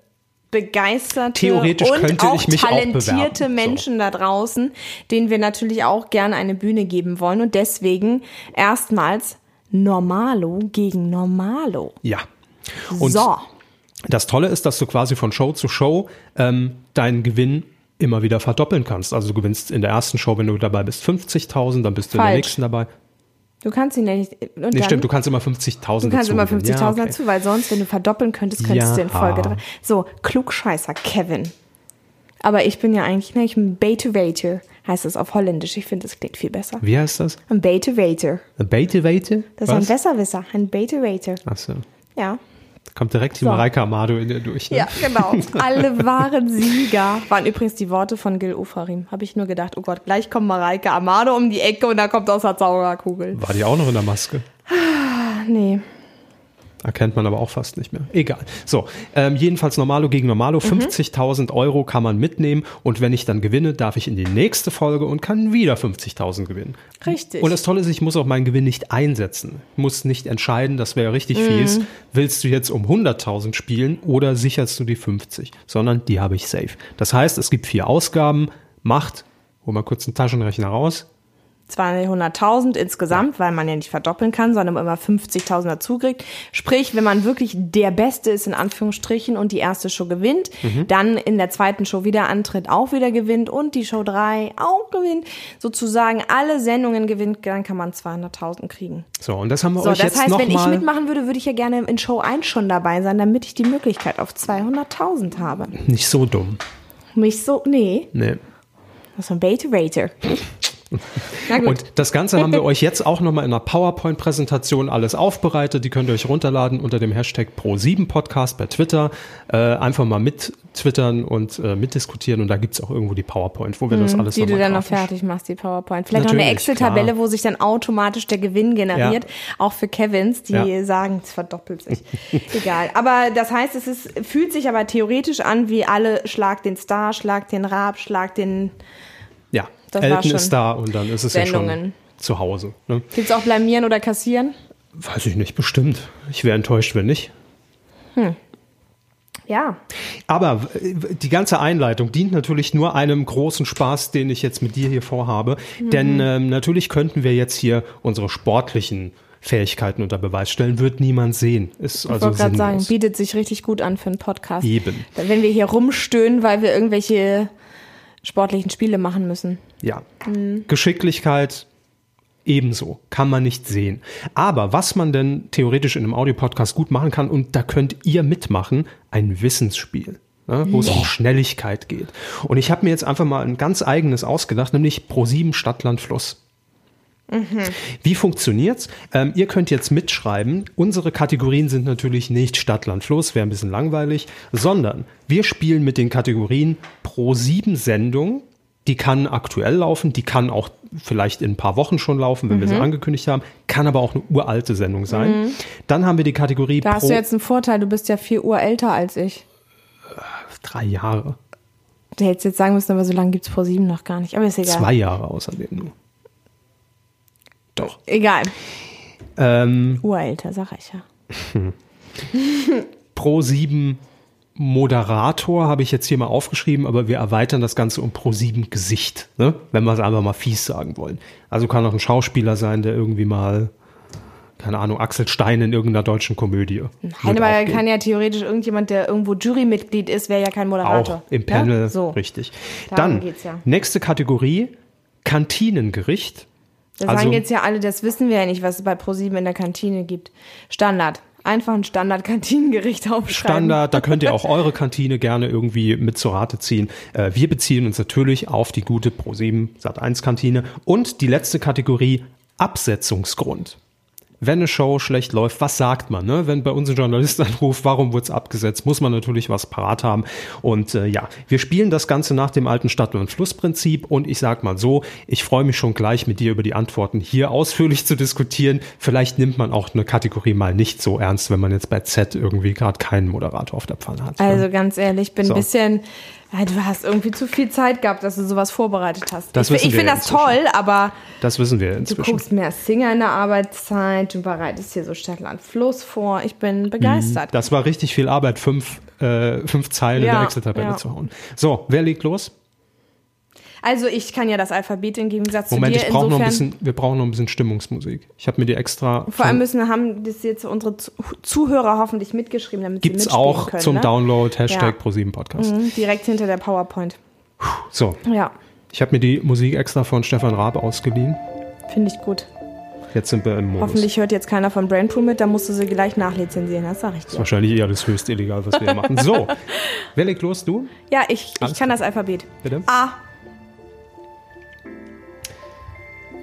begeisterte Theoretisch und könnte auch ich mich auch talentierte bewerben. So. Menschen da draußen, denen wir natürlich auch gerne eine Bühne geben wollen. Und deswegen erstmals Normalo gegen Normalo. Ja. Und so. Das Tolle ist, dass du quasi von Show zu Show ähm, deinen Gewinn immer wieder verdoppeln kannst. Also du gewinnst in der ersten Show, wenn du dabei bist, 50.000, dann bist du in der Falsch. nächsten dabei. Du kannst ihn ja nicht. Und Nee, stimmt, du kannst immer 50.000 Du kannst dazu immer gewinnen. 50.000 Ja, okay. dazu, weil sonst, wenn du verdoppeln könntest, könntest Ja. du in Folge drei. So, Klugscheißer Kevin. Aber ich bin ja eigentlich, ne, ich bin Betewater, heißt es auf Holländisch. Ich finde, das klingt viel besser. Wie heißt das? Ein Betewater. Ein Beitewater? Das ist ein Besserwisser, ein Betewater. Achso. Ja. Kommt direkt die So. Mareike Amado in dir durch. Ne? Ja, genau. Alle waren Sieger. Waren übrigens die Worte von Gil Ofarim. Habe ich nur gedacht, oh Gott, gleich kommt Mareike Amado um die Ecke und da kommt aus der Zauberkugel. War die auch noch in der Maske? Ach, nee. Erkennt man aber auch fast nicht mehr. Egal. So, ähm, jedenfalls Normalo gegen Normalo. Mhm. 50.000 Euro kann man mitnehmen. Und wenn ich dann gewinne, darf ich in die nächste Folge und kann wieder 50.000 gewinnen. Richtig. Und das Tolle ist, ich muss auch meinen Gewinn nicht einsetzen. Ich muss nicht entscheiden, das wäre richtig Mhm. fies. Willst du jetzt um 100.000 spielen oder sicherst du die 50? Sondern die habe ich safe. Das heißt, es gibt vier Ausgaben. Macht, hol mal kurz einen Taschenrechner raus. 200.000 insgesamt, weil man ja nicht verdoppeln kann, sondern immer 50.000 dazu kriegt. Sprich, wenn man wirklich der Beste ist, in Anführungsstrichen, und die erste Show gewinnt, Mhm. dann in der zweiten Show wieder antritt, auch wieder gewinnt und die Show 3 auch gewinnt, sozusagen alle Sendungen gewinnt, dann kann man 200.000 kriegen. So, und das haben wir So, euch das jetzt heißt, noch wenn ich mitmachen würde, würde ich ja gerne in Show 1 schon dabei sein, damit ich die Möglichkeit auf 200.000 habe. nicht so dumm. Mich so, nee, Nee. das ist ein Bait-Rater. Und das Ganze haben wir euch jetzt auch nochmal in einer PowerPoint-Präsentation alles aufbereitet. Die könnt ihr euch runterladen unter dem Hashtag Pro7Podcast bei Twitter. Äh, einfach mal mit twittern und äh, mitdiskutieren. Und da gibt's auch irgendwo die PowerPoint, wo wir das alles die du dann noch fertig machst, die PowerPoint. Vielleicht noch eine Natürlich, Excel-Tabelle, wo sich dann automatisch der Gewinn generiert, Ja. auch für Kevins, die Ja. sagen, es verdoppelt sich. Egal. Aber das heißt, es ist, fühlt sich aber theoretisch an wie alle Schlag den Star, Schlag den Raab, Schlag den. Ja, Das war Elton schon ist da und dann ist es ja Sendungen. schon zu Hause. Ne? Gibt's auch blamieren oder kassieren? Weiß ich nicht, bestimmt. Ich wäre enttäuscht, wenn nicht. Ja. Aber äh, die ganze Einleitung dient natürlich nur einem großen Spaß, den ich jetzt mit dir hier vorhabe. Mhm. Denn ähm, natürlich könnten wir jetzt hier unsere sportlichen Fähigkeiten unter Beweis stellen, wird niemand sehen. Ist Ich also wollte gerade sagen, bietet sich richtig gut an für einen Podcast. Eben. Wenn wir hier rumstöhnen, weil wir irgendwelche sportlichen Spiele machen müssen. Ja. Geschicklichkeit ebenso. Kann man nicht sehen. Aber was man denn theoretisch in einem Audiopodcast gut machen kann, und da könnt ihr mitmachen, ein Wissensspiel. Ne, wo es um Schnelligkeit geht. Und ich habe mir jetzt einfach mal ein ganz eigenes ausgedacht, nämlich Pro7 Stadtland Fluss. Wie funktioniert's? Ähm, ihr könnt jetzt mitschreiben. Unsere Kategorien sind natürlich nicht Stadt, Land, Fluss, wäre ein bisschen langweilig, sondern wir spielen mit den Kategorien pro sieben Sendung. Die kann aktuell laufen, die kann auch vielleicht in ein paar Wochen schon laufen, wenn wir sie angekündigt haben, kann aber auch eine uralte Sendung sein. Dann haben wir die Kategorie Da hast du jetzt einen Vorteil, du bist ja vier Uhr älter als ich. drei Jahre, Du hättest jetzt sagen müssen, aber so lange gibt's Pro 7 noch gar nicht. Aber ist egal. zwei Jahre außerdem nur. Doch. Egal. Ähm, Urälter, sag ich ja. Pro 7 Moderator habe ich jetzt hier mal aufgeschrieben, aber wir erweitern das Ganze um Pro 7 Gesicht, ne? wenn wir es einfach mal fies sagen wollen. Also kann auch ein Schauspieler sein, der irgendwie mal, keine Ahnung, Axel Stein in irgendeiner deutschen Komödie. Nein, aber aufgeht. kann ja theoretisch irgendjemand, der irgendwo Jurymitglied ist, wäre ja kein Moderator. Auch im Panel, Ja? So. richtig. Darum Dann, geht's ja. nächste Kategorie, Kantinengericht. Da Also- sagen jetzt ja alle, das wissen wir ja nicht, was es bei ProSieben in der Kantine gibt. Standard. Einfach ein Standard-Kantinengericht aufschreiben. Standard, da könnt ihr auch eure Kantine gerne irgendwie mit zur Rate ziehen. Äh, wir beziehen uns natürlich auf die gute Pro7 Sat1 Kantine. Und die letzte Kategorie, Absetzungsgrund. Wenn eine Show schlecht läuft, was sagt man? Ne? Wenn bei uns ein Journalist anruft, warum wurde es abgesetzt, muss man natürlich was parat haben. Und äh, ja, wir spielen das Ganze nach dem alten Stadt- und Flussprinzip. Und ich sag mal so, ich freue mich schon gleich mit dir über die Antworten hier ausführlich zu diskutieren. Vielleicht nimmt man auch eine Kategorie mal nicht so ernst, wenn man jetzt bei Z irgendwie gerade keinen Moderator auf der Pfanne hat. Also ganz ehrlich, ich bin So. ein bisschen. Ja, du hast irgendwie zu viel Zeit gehabt, dass du sowas vorbereitet hast. Das ich wissen ich finde das inzwischen. toll, aber Das wissen wir du inzwischen. guckst mehr Singer in der Arbeitszeit, du bereitest hier so Stadtland Fluss vor. Ich bin begeistert. Das war richtig viel Arbeit, fünf, äh, fünf Zeilen in Ja, der Excel-Tabelle ja. zu hauen. So, wer legt los? Also ich kann ja das Alphabet im Gegensatz Moment, zu dir. ich brauche noch ein bisschen, wir brauchen noch ein bisschen Stimmungsmusik. Ich habe mir die extra. vor allem müssen haben das jetzt unsere Zu- Zuhörer hoffentlich mitgeschrieben, damit gibt's sie mitspielen auch können. zum ne? Download Hashtag Ja. Pro7 Podcast. Mhm, direkt hinter der PowerPoint. So, Ja, ich habe mir die Musik extra von Stefan Raab ausgeliehen. finde ich gut. Jetzt sind wir im Modus. Hoffentlich hört jetzt keiner von Brainpool mit, da musst du sie gleich nachlizenzieren, das sag ich ist dir. wahrscheinlich eher das höchst illegal, was wir hier machen. So, wer legt los? Du? Ja, ich, ich Alles kann klar. das Alphabet. Bitte? A,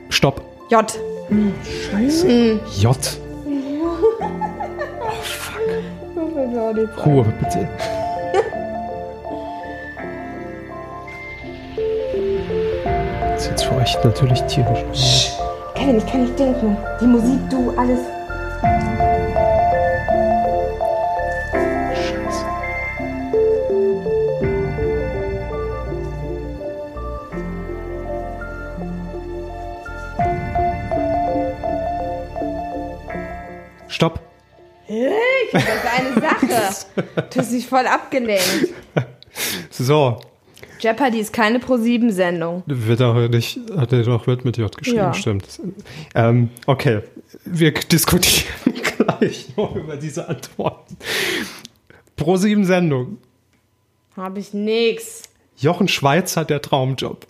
Stopp. J, J. Ruhe, bitte. Das ist jetzt für euch natürlich tierisch. Kevin, ich kann nicht denken. Die Musik, du, alles. Das ist eine Sache. Du hast dich voll abgelenkt. So, Jeopardy ist keine Pro-7-Sendung. wird auch nicht, hat er doch wird mit J geschrieben, Ja. stimmt. Ähm, okay, wir diskutieren gleich noch über diese Antworten. Pro sieben Sendung. Hab ich nix. Jochen Schweizer, der Traumjob.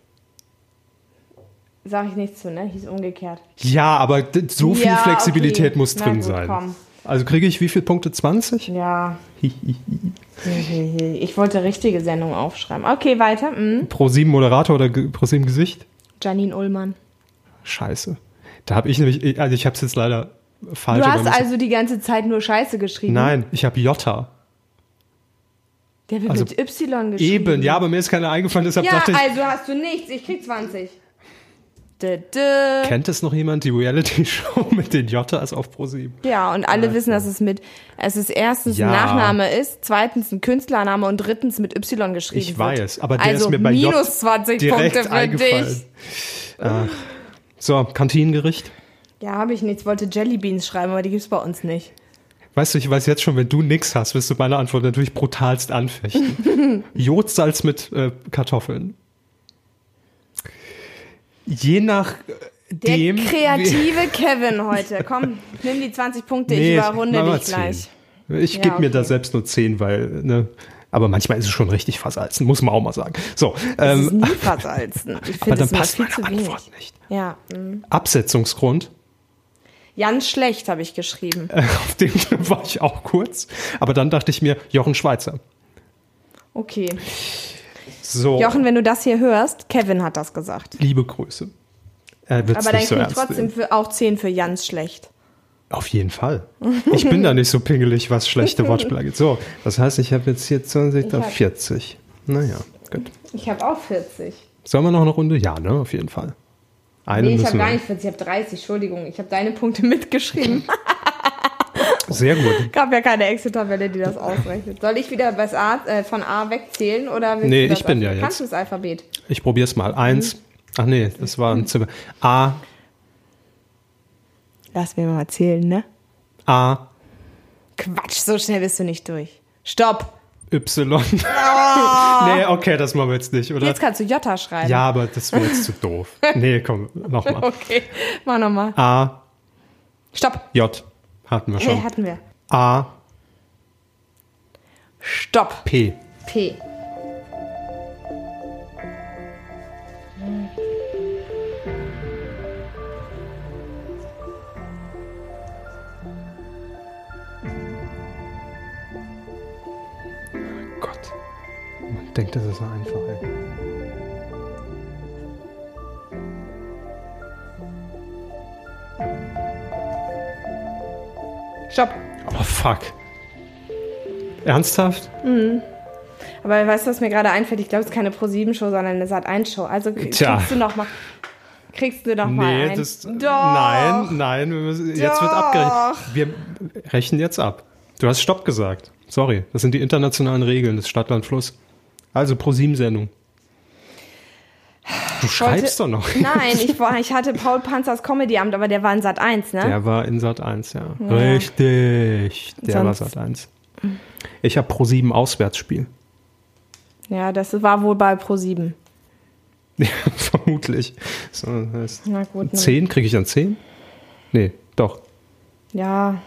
Sag ich nichts zu, ne? Hieß umgekehrt. Ja, aber so viel Ja, Flexibilität okay. muss Na drin gut, sein. komm. Also kriege ich wie viele Punkte? 20? Ja. Ich wollte richtige Sendung aufschreiben. Okay, weiter. Mhm. Pro 7 Moderator oder Pro 7 Gesicht? Janine Ullmann. Scheiße. Da habe ich nämlich, also ich habe es jetzt leider falsch. Du hast also die ganze Zeit nur Scheiße geschrieben. Nein, ich habe Jota. Der wird also mit Y geschrieben. Eben, ja, aber mir ist keiner eingefallen, deshalb Ja, dachte ich, also hast du nichts. Ich krieg 20. Kennt es noch jemand, die Reality-Show mit den Jotas auf Pro 7? Ja, und alle wissen, dass es mit, es ist erstens Ja. ein Nachname ist, zweitens ein Künstlername und drittens mit Y geschrieben Ich wird. weiß, aber der also ist mir bei J minus 20 direkt Punkte für dich. Ach. So, Kantinengericht. Ja, habe ich nichts. Wollte Jellybeans schreiben, aber die gibt's bei uns nicht. Weißt du, ich weiß jetzt schon, wenn du nix hast, wirst du meine Antwort natürlich brutalst anfechten. Jodsalz mit äh, Kartoffeln. Je nach äh, Der dem. kreative Kevin heute. Komm, nimm die 20 Punkte, ich überrunde dich gleich. 10. Ich Ja, gebe mir da okay. selbst nur 10, weil, ne, aber manchmal ist es schon richtig versalzen, muss man auch mal sagen. So, Das ist ähm, nie versalzen. Ich aber finde dann passt viel meine zu wenig. Antwort nicht. Ja, mm. Absetzungsgrund, ganz schlecht habe ich geschrieben. äh, auf dem war ich auch kurz, aber dann dachte ich mir, Jochen Schweizer. Okay. So, Jochen, wenn du das hier hörst, Kevin hat das gesagt. liebe Grüße. Wird's Aber dann so ernst trotzdem für, auch 10 für ganz schlecht. Auf jeden Fall. Ich bin da nicht so pingelig, was schlechte Wortspiele angeht. So, das heißt, ich habe jetzt hier 20, Ich dann hab- 40. Naja, gut. Ich habe auch 40. Sollen wir noch eine Runde? Ja, ne, auf jeden Fall. Eine Nee, ich habe gar nicht 40, ich habe 30, Entschuldigung. Ich habe deine Punkte mitgeschrieben. Sehr gut. Gab ja keine Excel-Tabelle, die das ausrechnet. Soll ich wieder A, äh, von A wegzählen oder Nee, ich bin ja jetzt. Kannst du das Alphabet? Ich probiere es mal. Eins. Mhm. Ach nee, das war ein Zimmer. A, Lass mir mal zählen, ne? A, Quatsch, so schnell bist du nicht durch. Stopp! Y. nee, okay, das machen wir jetzt nicht, oder? Jetzt kannst du Jota schreiben. Ja, aber das wäre jetzt zu doof. Nee, komm, nochmal. Okay, mach nochmal. A, Stopp! J. Hatten wir schon. hatten wir. A, Stopp! P. P. Gott. Man denkt, das ist so einfach, Stopp! Oh, fuck. Ernsthaft? Aber weißt du, was mir gerade einfällt? Ich glaube, es ist keine Pro-7-Show, sondern eine Sat-1-Show. Also krieg- Tja. kriegst du noch mal, kriegst du noch mal Nee, ein. das. Doch. Nein, nein, wir müssen, jetzt wird Doch. abgerechnet. Wir rechnen jetzt ab. Du hast Stopp gesagt. Sorry, das sind die internationalen Regeln des Stadtland Fluss. Also pro sieben Sendung. Du schreibst doch noch. Nein, ich, war, ich hatte Paul Panzers Comedy-Amt, aber der war in Sat 1, ne? Der war in Sat 1, ja. Richtig. Der war Sonst- Sat 1. Ich habe pro sieben Auswärtsspiel. Ja, das war wohl bei Pro 7. Ja, vermutlich. So, das heißt, Na gut. ne. 10 kriege ich dann 10? Nee, doch. Ja.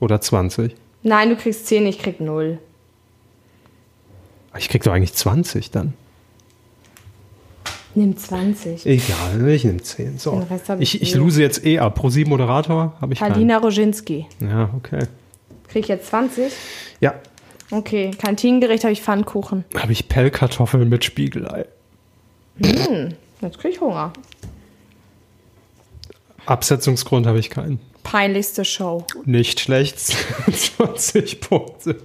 Oder 20. Nein, du kriegst 10, ich krieg 0. Ich krieg doch eigentlich 20 dann. Nimm 20. Egal, ich nehme 10. So. Ich Ich, ich lose jetzt eh ab. Pro 7 Moderator habe ich Palina Roginski. keinen. Ja, okay. Krieg ich jetzt 20? Ja, Okay. Kantinengericht habe ich Pfannkuchen. habe ich Pellkartoffeln mit Spiegelei. Jetzt krieg ich Hunger. Absetzungsgrund habe ich keinen. Peinlichste Show. Nicht schlecht. 20 Punkte.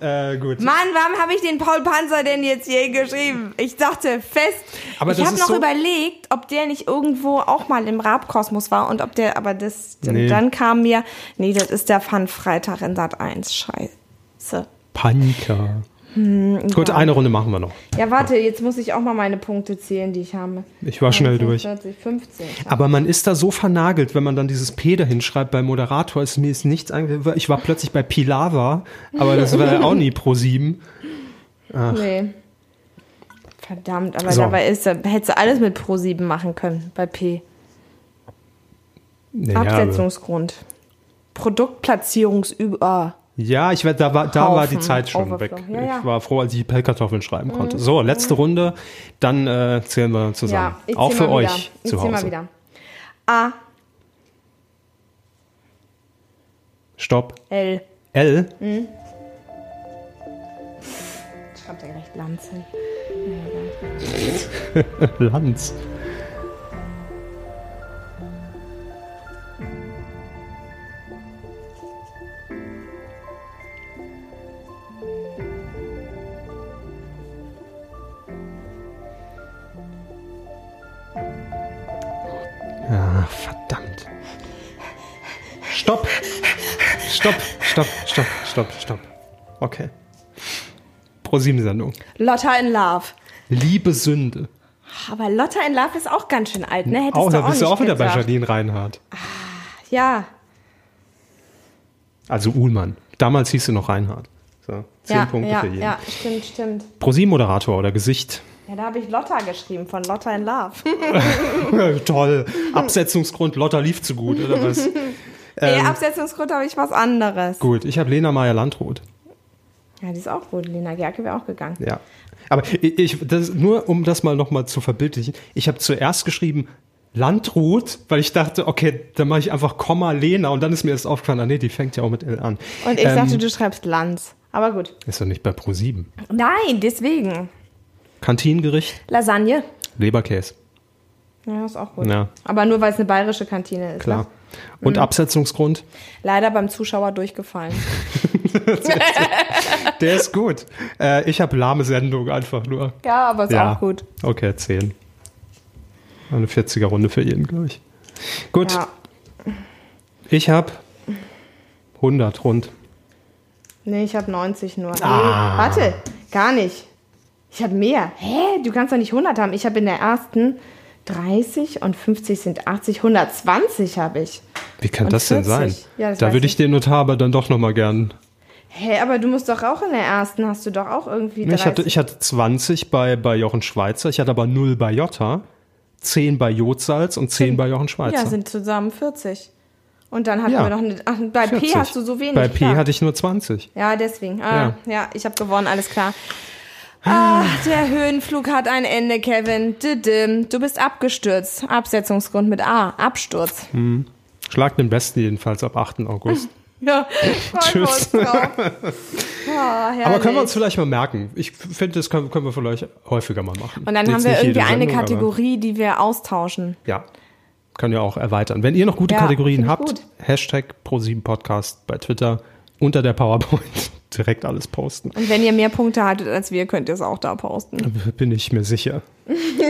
Äh, gut. Mann, warum habe ich den Paul Panzer denn jetzt hier geschrieben? Ich dachte fest. Aber ich habe noch so- überlegt, ob der nicht irgendwo auch mal im Rabkosmos war und ob der, aber das, Nee. dann kam mir, nee, das ist der Fun-Freitag in Sat 1. Scheiße. Panika. Hm, Gut, eine Runde machen wir noch. Ja, warte, jetzt muss ich auch mal meine Punkte zählen, die ich habe. Ich war schnell durch. 45, 15. Aber man ist da so vernagelt, wenn man dann dieses P dahin schreibt beim Moderator, ist mir ist nichts eingefallen. Ich war plötzlich bei Pilava, aber das war ja auch nie pro 7. Nee. Verdammt, aber So. dabei ist, hättest du alles mit Pro7 machen können bei P. Naja, Absetzungsgrund. Produktplatzierungsüber. Ja, ich werd, da war, da war die Haufen, Zeit schon Overflow. weg. Ja, ja. Ich war froh, als ich die Pellkartoffeln schreiben konnte. So, letzte Runde, dann äh, zählen wir zusammen. Ja, Auch für euch wieder. Ich zu zähl mal Hause. wieder. A, Stopp. L. L. Schreibt er gleich Lanz hin. Lanz. Stopp, stopp, stopp, stopp. Okay. Pro 7 Sendung. Lotta in Love. Liebe Sünde. Aber Lotta in Love ist auch ganz schön alt, ne? Hättest Auch, du da auch bist du auch wieder bei gesagt. Jardine Reinhardt. Ja. Also Uhlmann. Damals hieß sie noch Reinhard. So, zehn ja, Punkte ja, für jeden. ja, stimmt, stimmt. ProSieben-Moderator oder Gesicht. Ja, da habe ich Lotta geschrieben, von Lotta in Love. Toll. Absetzungsgrund, Lotta lief zu gut, oder was? nee, Absetzungsgrund habe ich was anderes. Gut, ich habe Lena Meyer-Landrut. Ja, die ist auch gut. Lena Gerke wäre auch gegangen. Ja. Aber ich, ich das, nur um das mal nochmal zu verbildlichen, ich habe zuerst geschrieben Landrut, weil ich dachte, okay, dann mache ich einfach Komma Lena und dann ist mir das aufgefallen, ah nee, die fängt ja auch mit L an. Und ich Ähm, dachte, du schreibst Lanz. Aber gut. Ist doch nicht bei Pro7. Nein, deswegen. Kantinengericht, Lasagne. Leberkäse, Ja, ist auch gut. Ja. Aber nur, weil es eine bayerische Kantine ist. klar. Ne? Und Absetzungsgrund, Leider beim Zuschauer durchgefallen. der ist gut. Äh, ich habe lahme Sendung einfach nur. Ja, aber ist Ja. auch gut. Okay, 10. Eine 40er Runde für jeden, glaube ich. Gut, Ja. ich habe 100 rund. Nee, ich habe 90 nur. Ah. Nee, warte, gar nicht. Ich habe mehr. Hä? Du kannst doch nicht 100 haben. Ich habe in der ersten 30 und 50 sind 80. 120 habe ich. Wie kann Und das denn sein? 40. Ja, das da würde ich ich. den Notar aber dann doch nochmal gern. Hä, aber du musst doch auch in der ersten, hast du doch auch irgendwie 30. Ich hatte, ich hatte 20 bei, bei Jochen Schweizer, ich hatte aber 0 bei Jota, 10 bei Jodsalz und 10 bei Jochen Schweizer. ja, sind zusammen 40. Und dann hatten Ja. wir noch eine, ach, bei 40. P hast du so wenig. Bei P klar. hatte ich nur 20. Ja, deswegen. Ah, ja. ich habe gewonnen, alles klar. Ah. Ach, der Höhenflug hat ein Ende, Kevin. Du bist abgestürzt. Absetzungsgrund mit A. Absturz. Schlag den Besten jedenfalls ab 8. August. Ja, Tschüss. Ah, aber können wir uns vielleicht mal merken. Ich finde, das können, können wir vielleicht häufiger mal machen. Und dann Jetzt haben wir irgendwie eine Sendung, Kategorie, die wir austauschen. Ja, können wir auch erweitern. Wenn ihr noch gute Ja, Kategorien habt, gut. Hashtag Pro7Podcast bei Twitter unter der PowerPoint direkt alles posten. Und wenn ihr mehr Punkte hattet als wir, könnt ihr es auch da posten. Bin ich mir sicher.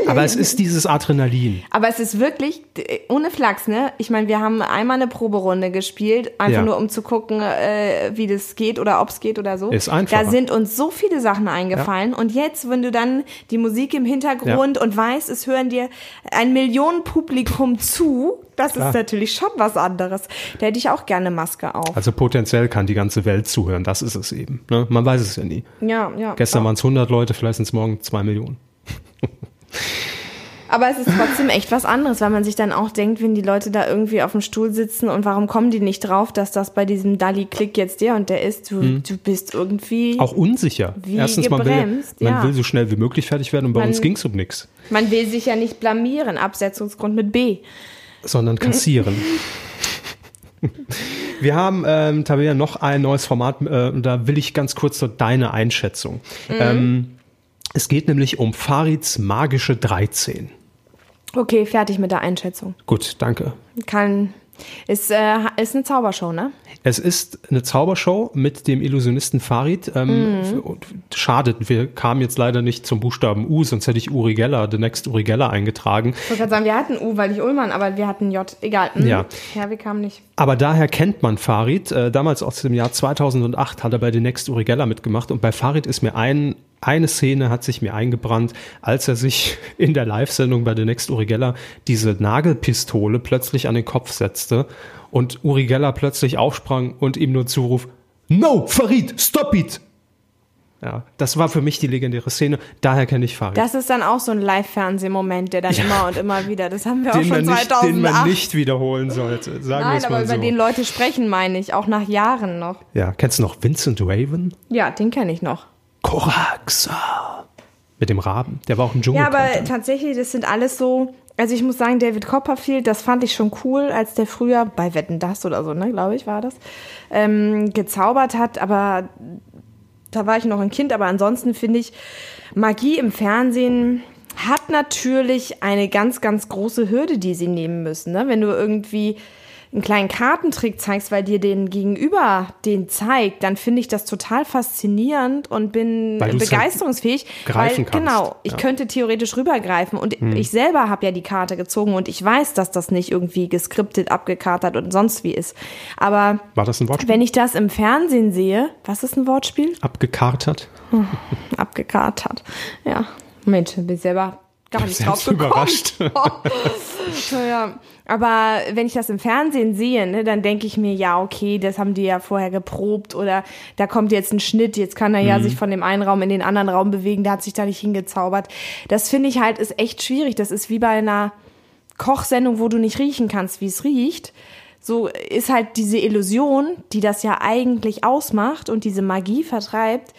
Aber es ist dieses Adrenalin. Aber es ist wirklich, ohne Flachs, ne? Ich meine, wir haben einmal eine Proberunde gespielt, einfach Ja. nur um zu gucken, äh, wie das geht oder ob es geht oder so. Ist einfacher. Da sind uns so viele Sachen eingefallen. Und jetzt, wenn du dann die Musik im Hintergrund und weißt, es hören dir ein Millionenpublikum zu, das Klar. ist natürlich schon was anderes. Da hätte ich auch gerne Maske auf. Also potenziell kann die ganze Welt zuhören. Das ist es eben. Ne? Man weiß es ja nie. Ja, ja. Gestern ja. waren es 100 Leute, vielleicht sind es morgen 2 Millionen. Aber es ist trotzdem echt was anderes, weil man sich dann auch denkt, wenn die Leute da irgendwie auf dem Stuhl sitzen und warum kommen die nicht drauf, dass das bei diesem Dalli-Klick jetzt der und der ist. Du, du bist irgendwie. Auch unsicher. Wie Erstens, man, will, gebremst, man ja. will so schnell wie möglich fertig werden und bei Man- uns ging es um nichts, man will sich ja nicht blamieren. Absetzungsgrund mit B. sondern kassieren. Wir haben, ähm, Tabea, noch ein neues Format, äh, und da will ich ganz kurz so deine Einschätzung. Mhm. Ähm, es geht nämlich um Farids magische 13. Okay, fertig mit der Einschätzung. Gut, danke. Kann, ist, äh, ist eine Zaubershow, ne? Es ist eine Zaubershow mit dem Illusionisten Farid. Ähm, Mhm. Schade, wir kamen jetzt leider nicht zum Buchstaben U, sonst hätte ich Uri Geller, The Next Uri Geller eingetragen. Ich wollte gerade sagen, wir hatten U, weil ich Ullmann, aber wir hatten J. Egal. Hm. Ja. Ja, wir kamen nicht. Aber daher kennt man Farid. Äh, damals aus dem Jahr 2008 hat er bei The Next Uri Geller mitgemacht. Und bei Farid ist mir ein, eine Szene hat sich mir eingebrannt, als er sich in der Live-Sendung bei The Next Uri Geller diese Nagelpistole plötzlich an den Kopf setzte und Uri Geller plötzlich aufsprang und ihm nur zuruf, No, Farid, stop it! Ja, das war für mich die legendäre Szene. Daher kenne ich Farid. Das ist dann auch so ein Live-Fernsehmoment, der dann immer und immer wieder, das haben wir auch schon man nicht, 2008. den man nicht wiederholen sollte. Sagen wir Nein, es aber mal über so. den Leute sprechen, meine ich, auch nach Jahren noch. Ja, kennst du noch Vincent Raven? Ja, den kenne ich noch. Koraxa. Mit dem Raben. Der war auch im Dschungel. Ja, aber tatsächlich, das sind alles so. Also ich muss sagen, David Copperfield, das fand ich schon cool, als der früher bei Wetten das oder so, ne, glaube ich, war das, ähm, gezaubert hat. Aber da war ich noch ein Kind. Aber ansonsten finde ich, Magie im Fernsehen hat natürlich eine ganz, ganz große Hürde, die sie nehmen müssen. Ne? Wenn du irgendwie einen kleinen Kartentrick zeigst, weil dir den Gegenüber den zeigt, dann finde ich das total faszinierend und bin Weil du's begeisterungsfähig. greifen weil, kannst. Genau, ich Ja. könnte theoretisch rübergreifen und ich selber habe ja die Karte gezogen und ich weiß, dass das nicht irgendwie geskriptet, abgekartet und sonst wie ist. Aber War das ein Wortspiel? wenn ich das im Fernsehen sehe, was ist ein Wortspiel? Abgekartert? Abgekartet. Ja. Mensch, bin selber gar nicht drauf gekommen. überrascht. ja. Aber wenn ich das im Fernsehen sehe, ne, dann denke ich mir, ja, okay, das haben die ja vorher geprobt oder da kommt jetzt ein Schnitt, jetzt kann er ja sich von dem einen Raum in den anderen Raum bewegen, der hat sich da nicht hingezaubert. Das finde ich halt ist echt schwierig. Das ist wie bei einer Kochsendung, wo du nicht riechen kannst, wie es riecht. So ist halt diese Illusion, die das ja eigentlich ausmacht und diese Magie vertreibt,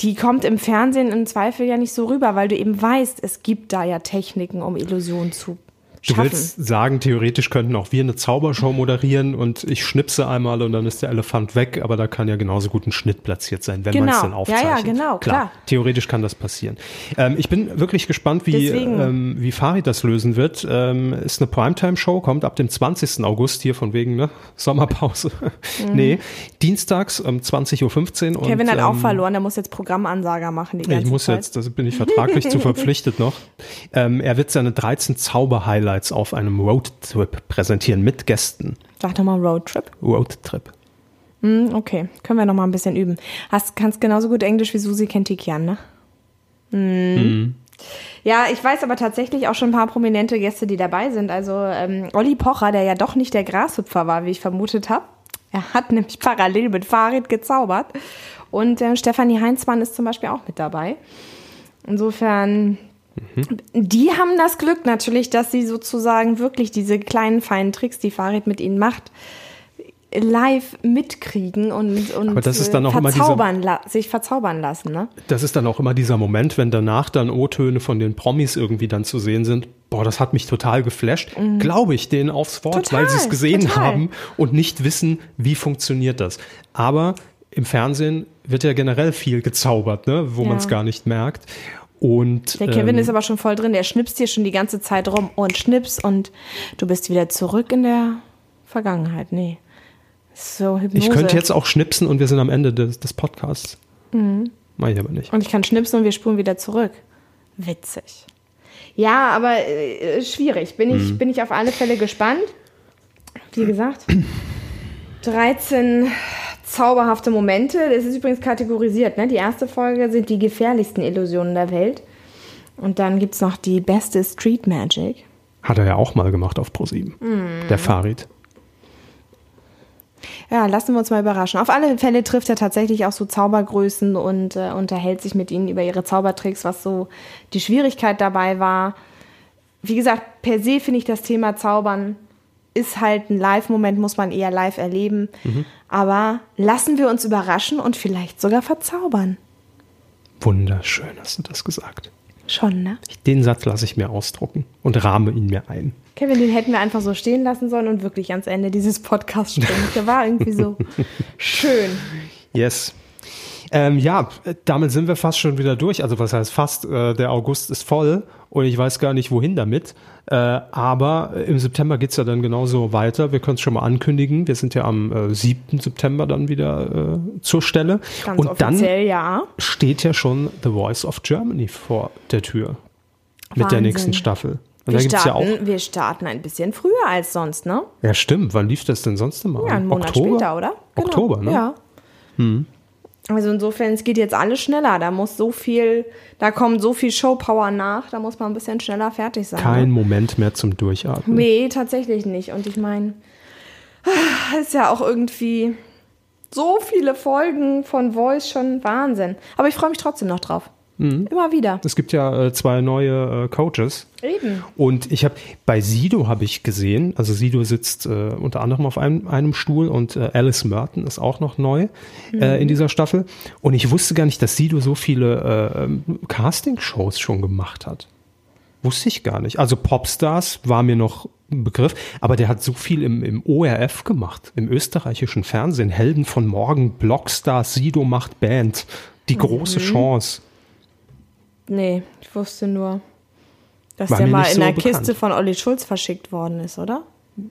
die kommt im Fernsehen im Zweifel ja nicht so rüber, weil du eben weißt, es gibt da ja Techniken, um Illusionen zu Du schaffen. willst sagen, theoretisch könnten auch wir eine Zaubershow moderieren und ich schnipse einmal und dann ist der Elefant weg, aber da kann ja genauso gut ein Schnitt platziert sein, wenn man Genau. es dann Ja, aufzeichnet. ja, genau, klar. Theoretisch kann das passieren. Ähm, ich bin wirklich gespannt, wie, ähm, wie Farid das lösen wird. Ähm, ist eine Primetime-Show, kommt ab dem 20. August hier von wegen ne? Sommerpause. nee, dienstags um 20.15 Uhr. Mhm. Kevin und, hat auch ähm, verloren, der muss jetzt Programmansager machen die ganze ich muss Zeit. jetzt, das bin ich vertraglich zu verpflichtet noch. Ähm, er wird seine 13 Zauber-Highlights auf einem Roadtrip präsentieren mit Gästen. Sag doch mal Roadtrip. Roadtrip. Hm, okay, können wir noch mal ein bisschen üben. Hast, kannst genauso gut Englisch wie Susi Kentikian, ne? Hm. Ja, ich weiß aber tatsächlich auch schon ein paar prominente Gäste, die dabei sind. Also ähm, Olli Pocher, der ja doch nicht der Grashüpfer war, wie ich vermutet habe. Er hat nämlich parallel mit Farid gezaubert. Und äh, Stefanie Heinzmann ist zum Beispiel auch mit dabei. Insofern, die haben das Glück natürlich, dass sie sozusagen wirklich diese kleinen feinen Tricks, die Farid mit ihnen macht, live mitkriegen und, und Aber das ist äh, dann auch immer verzaubern la sich verzaubern lassen, ne? Das ist dann auch immer dieser Moment, wenn danach dann O-Töne von den Promis irgendwie dann zu sehen sind. Boah, das hat mich total geflasht. Glaube ich denen aufs Wort, Mhm. Total, weil sie es gesehen total. haben und nicht wissen, wie funktioniert das. Aber im Fernsehen wird ja generell viel gezaubert, ne? wo Ja. man es gar nicht merkt. Und Der Kevin ähm, ist aber schon voll drin, der schnipst hier schon die ganze Zeit rum und schnips und du bist wieder zurück in der Vergangenheit. Nee. So Hypnose. ich könnte jetzt auch schnipsen und wir sind am Ende des, des Podcasts. Mhm. Mach ich aber nicht. Und ich kann schnipsen und wir spulen wieder zurück. Witzig. Ja, aber äh, schwierig. Bin ich, Mhm. bin ich auf alle Fälle gespannt. Wie gesagt, 13 zauberhafte Momente. Das ist übrigens kategorisiert. Ne? Die erste Folge sind die gefährlichsten Illusionen der Welt. Und dann gibt es noch die beste Street Magic. Hat er ja auch mal gemacht auf ProSieben. Mhm. Der Farid. Ja, lassen wir uns mal überraschen. Auf alle Fälle trifft er tatsächlich auch so Zaubergrößen und äh, unterhält sich mit ihnen über ihre Zaubertricks, was so die Schwierigkeit dabei war. Wie gesagt, per se finde ich das Thema Zaubern ist halt ein Live-Moment, muss man eher live erleben. Aber lassen wir uns überraschen und vielleicht sogar verzaubern. Wunderschön hast du das gesagt. Schon, ne? Den Satz lasse ich mir ausdrucken und rahme ihn mir ein. Kevin, den hätten wir einfach so stehen lassen sollen und wirklich ans Ende dieses Podcasts springen. Der war irgendwie so schön. Yes. Ähm, ja, damit sind wir fast schon wieder durch. Also was heißt fast? Äh, der August ist voll und ich weiß gar nicht, wohin damit. Äh, aber im September geht's ja dann genauso weiter. Wir können es schon mal ankündigen. Wir sind ja am äh, 7. September dann wieder äh, zur Stelle. Ganz und dann ja. steht ja schon The Voice of Germany vor der Tür. Mit der Wahnsinn. nächsten Staffel. Und Wir gibt's ja auch. starten, wir starten ein bisschen früher als sonst, ne? Ja, stimmt. Wann lief das denn sonst immer? Ja, einen Monat Oktober? später, oder? Genau. Oktober, ne? Ja. Also insofern, es geht jetzt alles schneller. Da muss so viel, da kommt so viel Showpower nach, da muss man ein bisschen schneller fertig sein. Kein Ne? Moment mehr zum Durchatmen. Nee, tatsächlich nicht. Und ich meine, ist ja auch irgendwie so viele Folgen von Voice schon Wahnsinn. Aber ich freue mich trotzdem noch drauf. Mhm. Immer wieder. Es gibt ja äh, zwei neue äh, Coaches. Eben. Und ich habe bei Sido habe ich gesehen, also Sido sitzt äh, unter anderem auf einem, einem Stuhl und äh, Alice Merton ist auch noch neu äh, in dieser Staffel. Und ich wusste gar nicht, dass Sido so viele äh, ähm, Casting-Shows schon gemacht hat. Wusste ich gar nicht. Also Popstars war mir noch ein Begriff, aber der hat so viel im, im ORF gemacht, im österreichischen Fernsehen. Helden von morgen, Blockstars, Sido macht Band. Die große Chance. Nee, ich wusste nur, dass War der mal in so der bekannt. Kiste von Olli Schulz verschickt worden ist, oder?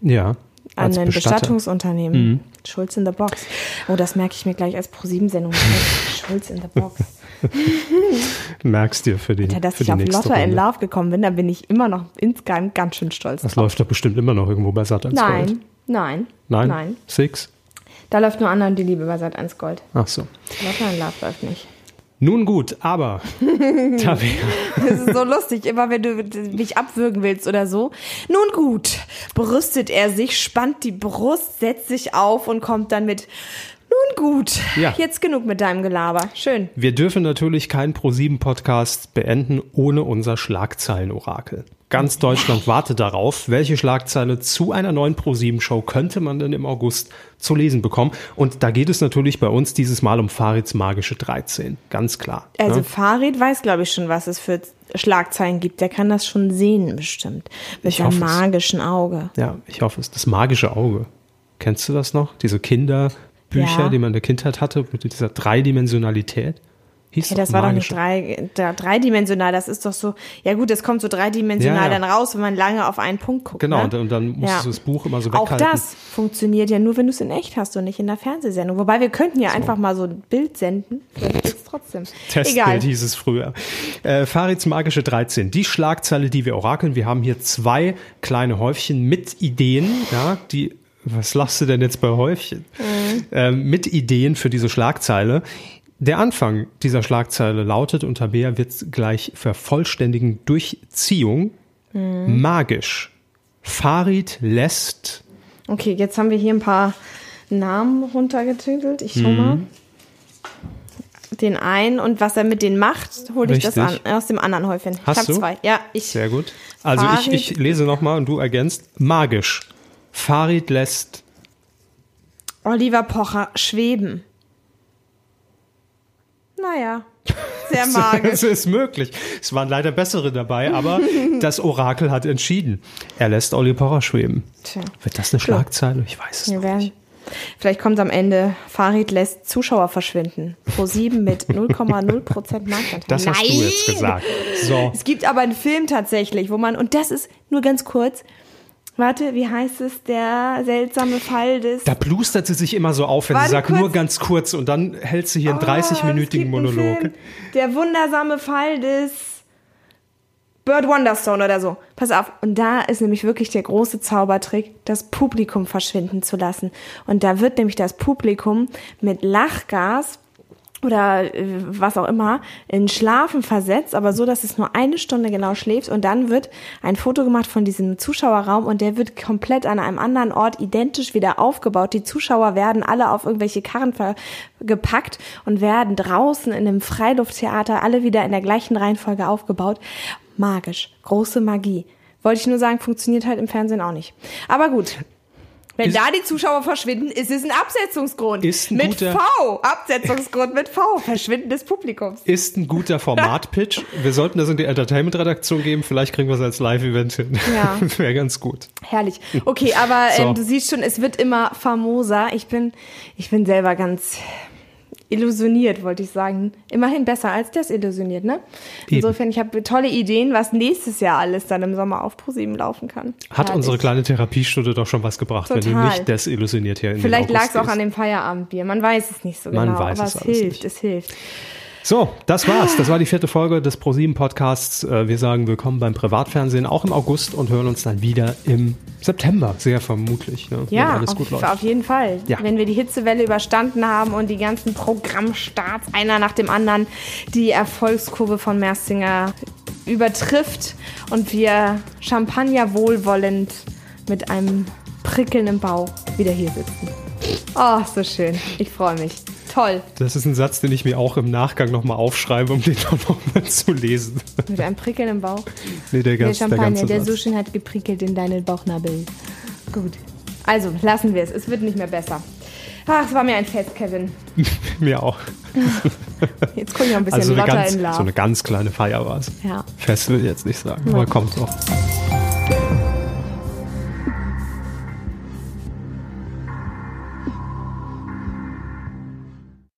Ja. An ein Bestatter. Mhm. Bestattungsunternehmen. Schulz in the Box. Oh, das merke ich mir gleich als Pro-7-Sendung. Schulz in the Box. Merkst dir für die, Ja, dass für ich auf Lotta in. Love gekommen bin, da bin ich immer noch insgeheim ganz schön stolz Das drauf. läuft doch bestimmt immer noch irgendwo bei Sat 1 Nein, Gold. nein, Nein? nein. Six? Da läuft nur anderen die Liebe bei Sat 1 Gold. Ach so. Lotta in Love läuft nicht. Nun gut, aber Das ist so lustig, immer wenn du mich abwürgen willst oder so. Nun gut, brüstet er sich, spannt die Brust, setzt sich auf und kommt dann mit Nun gut, Ja. jetzt genug mit deinem Gelaber. Schön. wir dürfen natürlich keinen Pro7-Podcast beenden ohne unser Schlagzeilenorakel. Ganz Deutschland wartet darauf, welche Schlagzeile zu einer neuen Pro7-Show könnte man denn im August zu lesen bekommen. Und da geht es natürlich bei uns dieses Mal um Farids magische 13. Ganz klar. Also ne? Farid weiß, glaube ich, schon, was es für Schlagzeilen gibt. Der kann das schon sehen, bestimmt. Mit Ich hoffe seinem es. magischen Auge. Ja, ich hoffe es. Das magische Auge. Kennst du das noch? Diese Kinderbücher, Ja. die man in der Kindheit hatte, mit dieser Dreidimensionalität? Hieß Ja, das war doch nicht drei, da, dreidimensional. Das ist doch so, ja gut, das kommt so dreidimensional Ja, ja. dann raus, wenn man lange auf einen Punkt guckt. Genau, ne? und, und dann musst Ja. du das Buch immer so Auch weghalten. das funktioniert ja nur, wenn du es in echt hast und nicht in der Fernsehsendung. Wobei wir könnten ja einfach mal so ein Bild senden. Vielleicht trotzdem. Testbild Egal. hieß es früher. Äh, Farids magische 13. Die Schlagzeile, die wir orakeln. Wir haben hier zwei kleine Häufchen mit Ideen, ja, die, was lachst du denn jetzt bei Häufchen? Ähm, mit Ideen für diese Schlagzeile. Der Anfang dieser Schlagzeile lautet, und Tabea wird gleich vervollständigen, Durchziehung, magisch. Farid lässt, Okay, jetzt haben wir hier ein paar Namen runtergetüdelt. Ich schau mal. Den einen und was er mit denen macht, hole ich das an, Richtig. aus dem anderen Häufchen. Hast ich habe zwei. Ja, ich. sehr gut. Also ich, ich lese nochmal und du ergänzt, magisch. Farid lässt Oliver Pocher schweben. Naja, sehr magisch. Es ist möglich. Es waren leider bessere dabei, aber das Orakel hat entschieden. Er lässt Olli Pocher schweben. Tja. Wird das eine Schlagzeile? Ich weiß es Wir noch nicht. Vielleicht kommt am Ende, Farid lässt Zuschauer verschwinden. Pro 7 mit 0,0% Marktanteil. Das hast du Nein! jetzt gesagt. So. Es gibt aber einen Film tatsächlich, wo man, und das ist nur ganz kurz, warte, wie heißt es, der seltsame Fall des... Da plustert sie sich immer so auf, wenn Warte sie sagt, kurz. nur ganz kurz und dann hält sie hier einen Oh, es 30-minütigen gibt einen Monolog. Film. Der wundersame Fall des Bird Wonderstone oder so. Pass auf. Und da ist nämlich wirklich der große Zaubertrick, das Publikum verschwinden zu lassen. Und da wird nämlich das Publikum mit Lachgas oder äh, was auch immer in Schlafen versetzt, aber so, dass es nur eine Stunde genau schläft und dann wird ein Foto gemacht von diesem Zuschauerraum und der wird komplett an einem anderen Ort identisch wieder aufgebaut. Die Zuschauer werden alle auf irgendwelche Karren gepackt und werden draußen in einem Freilufttheater alle wieder in der gleichen Reihenfolge aufgebaut. Magisch, große Magie. Wollte ich nur sagen, funktioniert halt im Fernsehen auch nicht. Aber gut. Wenn Ist- da die Zuschauer verschwinden, ist es ein Absetzungsgrund. Ist ein mit guter- V. Absetzungsgrund mit V. Verschwinden des Publikums. Ist ein guter Format-Pitch. Wir sollten das in die Entertainment-Redaktion geben. Vielleicht kriegen wir es als Live-Event hin. Ja. Wäre ganz gut. Herrlich. Okay, aber So. ähm, du siehst schon, es wird immer famoser. Ich bin, ich bin selber ganz illusioniert, wollte ich sagen. Immerhin besser als desillusioniert, ne? Eben. Insofern, ich habe tolle Ideen, was nächstes Jahr alles dann im Sommer auf ProSieben laufen kann. Hat Herrlich. unsere kleine Therapiestunde doch schon was gebracht, wenn du Total. nicht desillusioniert hier in Vielleicht lag es auch an dem Feierabendbier. Man weiß es nicht so Man genau. weiß aber es es hilft, nicht. es hilft. So, das war's. Das war die vierte Folge des ProSieben Podcasts. Äh, Wir sagen willkommen beim Privatfernsehen auch im August und hören uns dann wieder im September, sehr vermutlich, ne, wenn Ja, alles auf, gut läuft. auf jeden Fall. Ja. Wenn wir die Hitzewelle überstanden haben und die ganzen Programmstarts einer nach dem anderen die Erfolgskurve von Merzinger übertrifft und wir Champagner wohlwollend mit einem Prickeln im Bauch wieder hier sitzen. Oh, so schön. Ich freue mich. Toll. Das ist ein Satz, den ich mir auch im Nachgang nochmal aufschreibe, um den auch nochmal zu lesen. Mit einem Prickeln im Bauch. nee, der, Der ganz, der Champagner, der Satz. so schön hat geprickelt in deinen Bauchnabel. Gut. Also, lassen wir es. Es wird nicht mehr besser. Ach, es war mir ein Fest, Kevin. mir auch. Jetzt gucke ich noch ein bisschen Also ganz, in Love. so eine ganz kleine Feier war es. ja. Fest will ich jetzt nicht sagen, aber kommt doch.